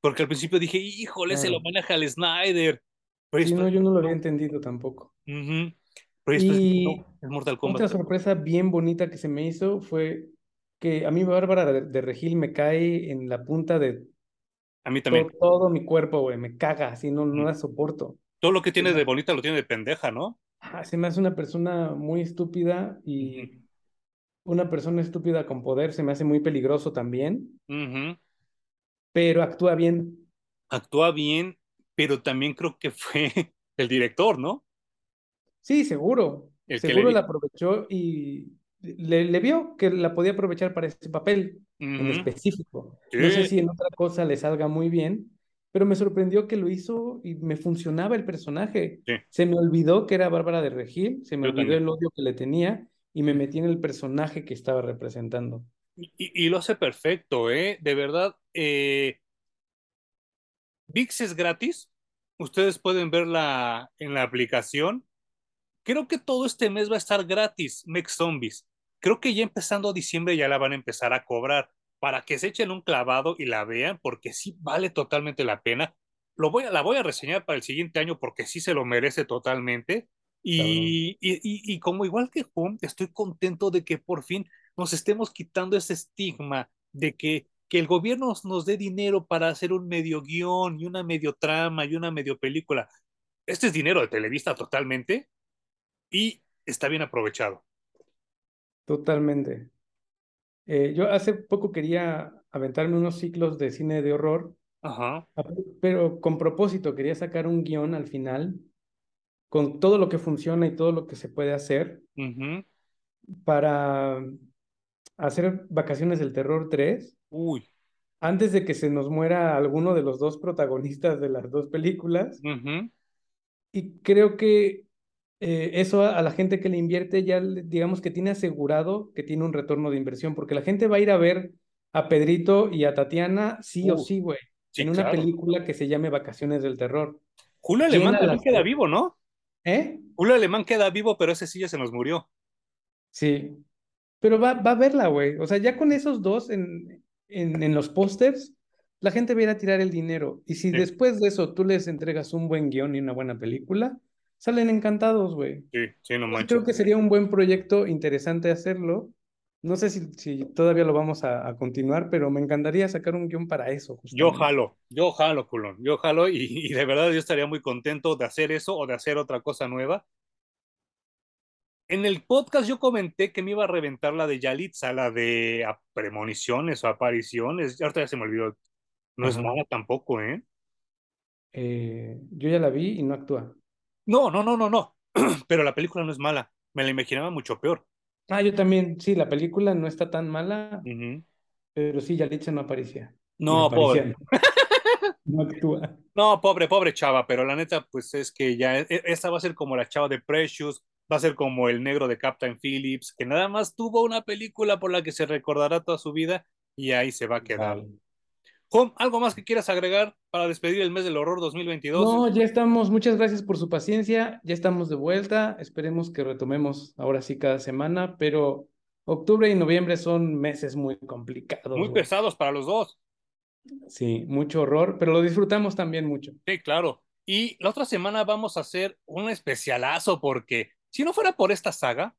Porque al principio dije, híjole, se lo maneja al Snyder. Pero Sí, no, yo no lo había entendido tampoco. Pero después dije, no, Y es Mortal Kombat. otra sorpresa bien bonita que se me hizo fue que a mí Bárbara de Regil me cae en la punta de A mí también. todo mi cuerpo, güey, me caga, así no, no la soporto. Todo lo que tiene de bonita lo tiene de pendeja, ¿no? ah, se me hace una persona muy estúpida y una persona estúpida con poder se me hace muy peligroso también, pero actúa bien. Actúa bien, pero también creo que fue el director, ¿no? Sí, seguro, El seguro la aprovechó y le, le vio que la podía aprovechar para ese papel en específico. No sé si en otra cosa le salga muy bien, pero me sorprendió que lo hizo y me funcionaba el personaje. sí, Se me olvidó que era Bárbara de Regil, se me yo olvidó también. el odio que le tenía y me metí en el personaje que estaba representando. Y lo hace perfecto, ¿eh? De verdad. Eh, VIX es gratis. Ustedes pueden verla en la aplicación. Creo que todo este mes va a estar gratis, Mex Zombies. Creo que ya empezando diciembre ya la van a empezar a cobrar para que se echen un clavado y la vean, porque sí vale totalmente la pena. Lo voy a, la voy a reseñar para el siguiente año porque sí se lo merece totalmente. Y, y, y, como igual que Home, estoy contento de que por fin nos estemos quitando ese estigma de que, que el gobierno nos, nos dé dinero para hacer un medio guion y una medio trama y una medio película. Este es dinero de Televisa totalmente y está bien aprovechado. Totalmente. Eh, yo hace poco quería aventarme unos ciclos de cine de horror, Ajá. pero con propósito, quería sacar un guion al final con todo lo que funciona y todo lo que se puede hacer para hacer Vacaciones del Terror 3 Uy. antes de que se nos muera alguno de los dos protagonistas de las dos películas. Y creo que eh, eso a, a la gente que le invierte ya, le- digamos que tiene asegurado que tiene un retorno de inversión, porque la gente va a ir a ver a Pedrito y a Tatiana sí o sí, güey, sí, en una claro. película que se llame Vacaciones del Terror. Julio ¿Quién Alemán también las queda vivo, ¿no? ¿Eh? Julio Alemán queda vivo, pero ese sí ya se nos murió. Sí, pero va, va a verla, güey. O sea, ya con esos dos en, en, en los pósters, la gente va a ir a tirar el dinero. Y si Sí, después de eso tú les entregas un buen guion y una buena película, salen encantados, güey. sí, sí, no manches. creo que sería un buen proyecto interesante hacerlo. No sé si, si todavía lo vamos a, a continuar, pero me encantaría sacar un guion para eso, Yo justamente. jalo, yo jalo, culón, yo jalo y, y de verdad yo estaría muy contento de hacer eso o de hacer otra cosa nueva. En el podcast yo comenté que me iba a reventar la de Yalitza, la de premoniciones o apariciones. Ahorita ya se me olvidó. No es mala tampoco, ¿eh? Eh, yo ya la vi y no actúa. No, no, no, no, no. Pero la película no es mala. Me la imaginaba mucho peor. Ah, yo también, sí, la película no está tan mala, pero sí, Yalitza no aparecía. No, aparecía, pobre. no, no actúa. No, pobre, pobre chava, pero la neta, pues es que ya, e- esta va a ser como la chava de Precious, va a ser como el negro de Captain Phillips, que nada más tuvo una película por la que se recordará toda su vida y ahí se va a quedar. Vale. Home, ¿algo más que quieras agregar para despedir el mes del horror 2022? No, ya estamos. Muchas gracias por su paciencia. Ya estamos de vuelta. Esperemos que retomemos ahora sí cada semana, pero octubre y noviembre son meses muy complicados, Muy pesados para los dos. Sí, mucho horror, pero lo disfrutamos también mucho. Sí, claro. Y la otra semana vamos a hacer un especialazo porque si no fuera por esta saga,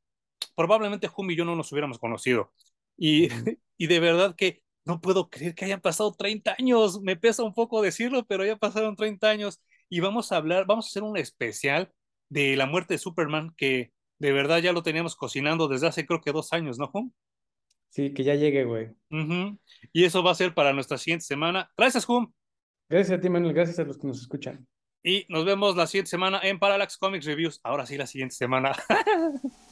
probablemente Hum y yo no nos hubiéramos conocido. Y, y de verdad que no puedo creer que hayan pasado 30 años. Me pesa un poco decirlo, pero ya pasaron 30 años. Y vamos a hablar, vamos a hacer un especial de la muerte de Superman que de verdad ya lo teníamos cocinando desde hace creo que dos años, ¿no, Hum? Sí, que ya llegue, güey. Ujú. Y eso va a ser para nuestra siguiente semana. Gracias, Hum. Gracias a ti, Manuel. Gracias a los que nos escuchan. Y nos vemos la siguiente semana en Parallax Comics Reviews. Ahora sí, la siguiente semana.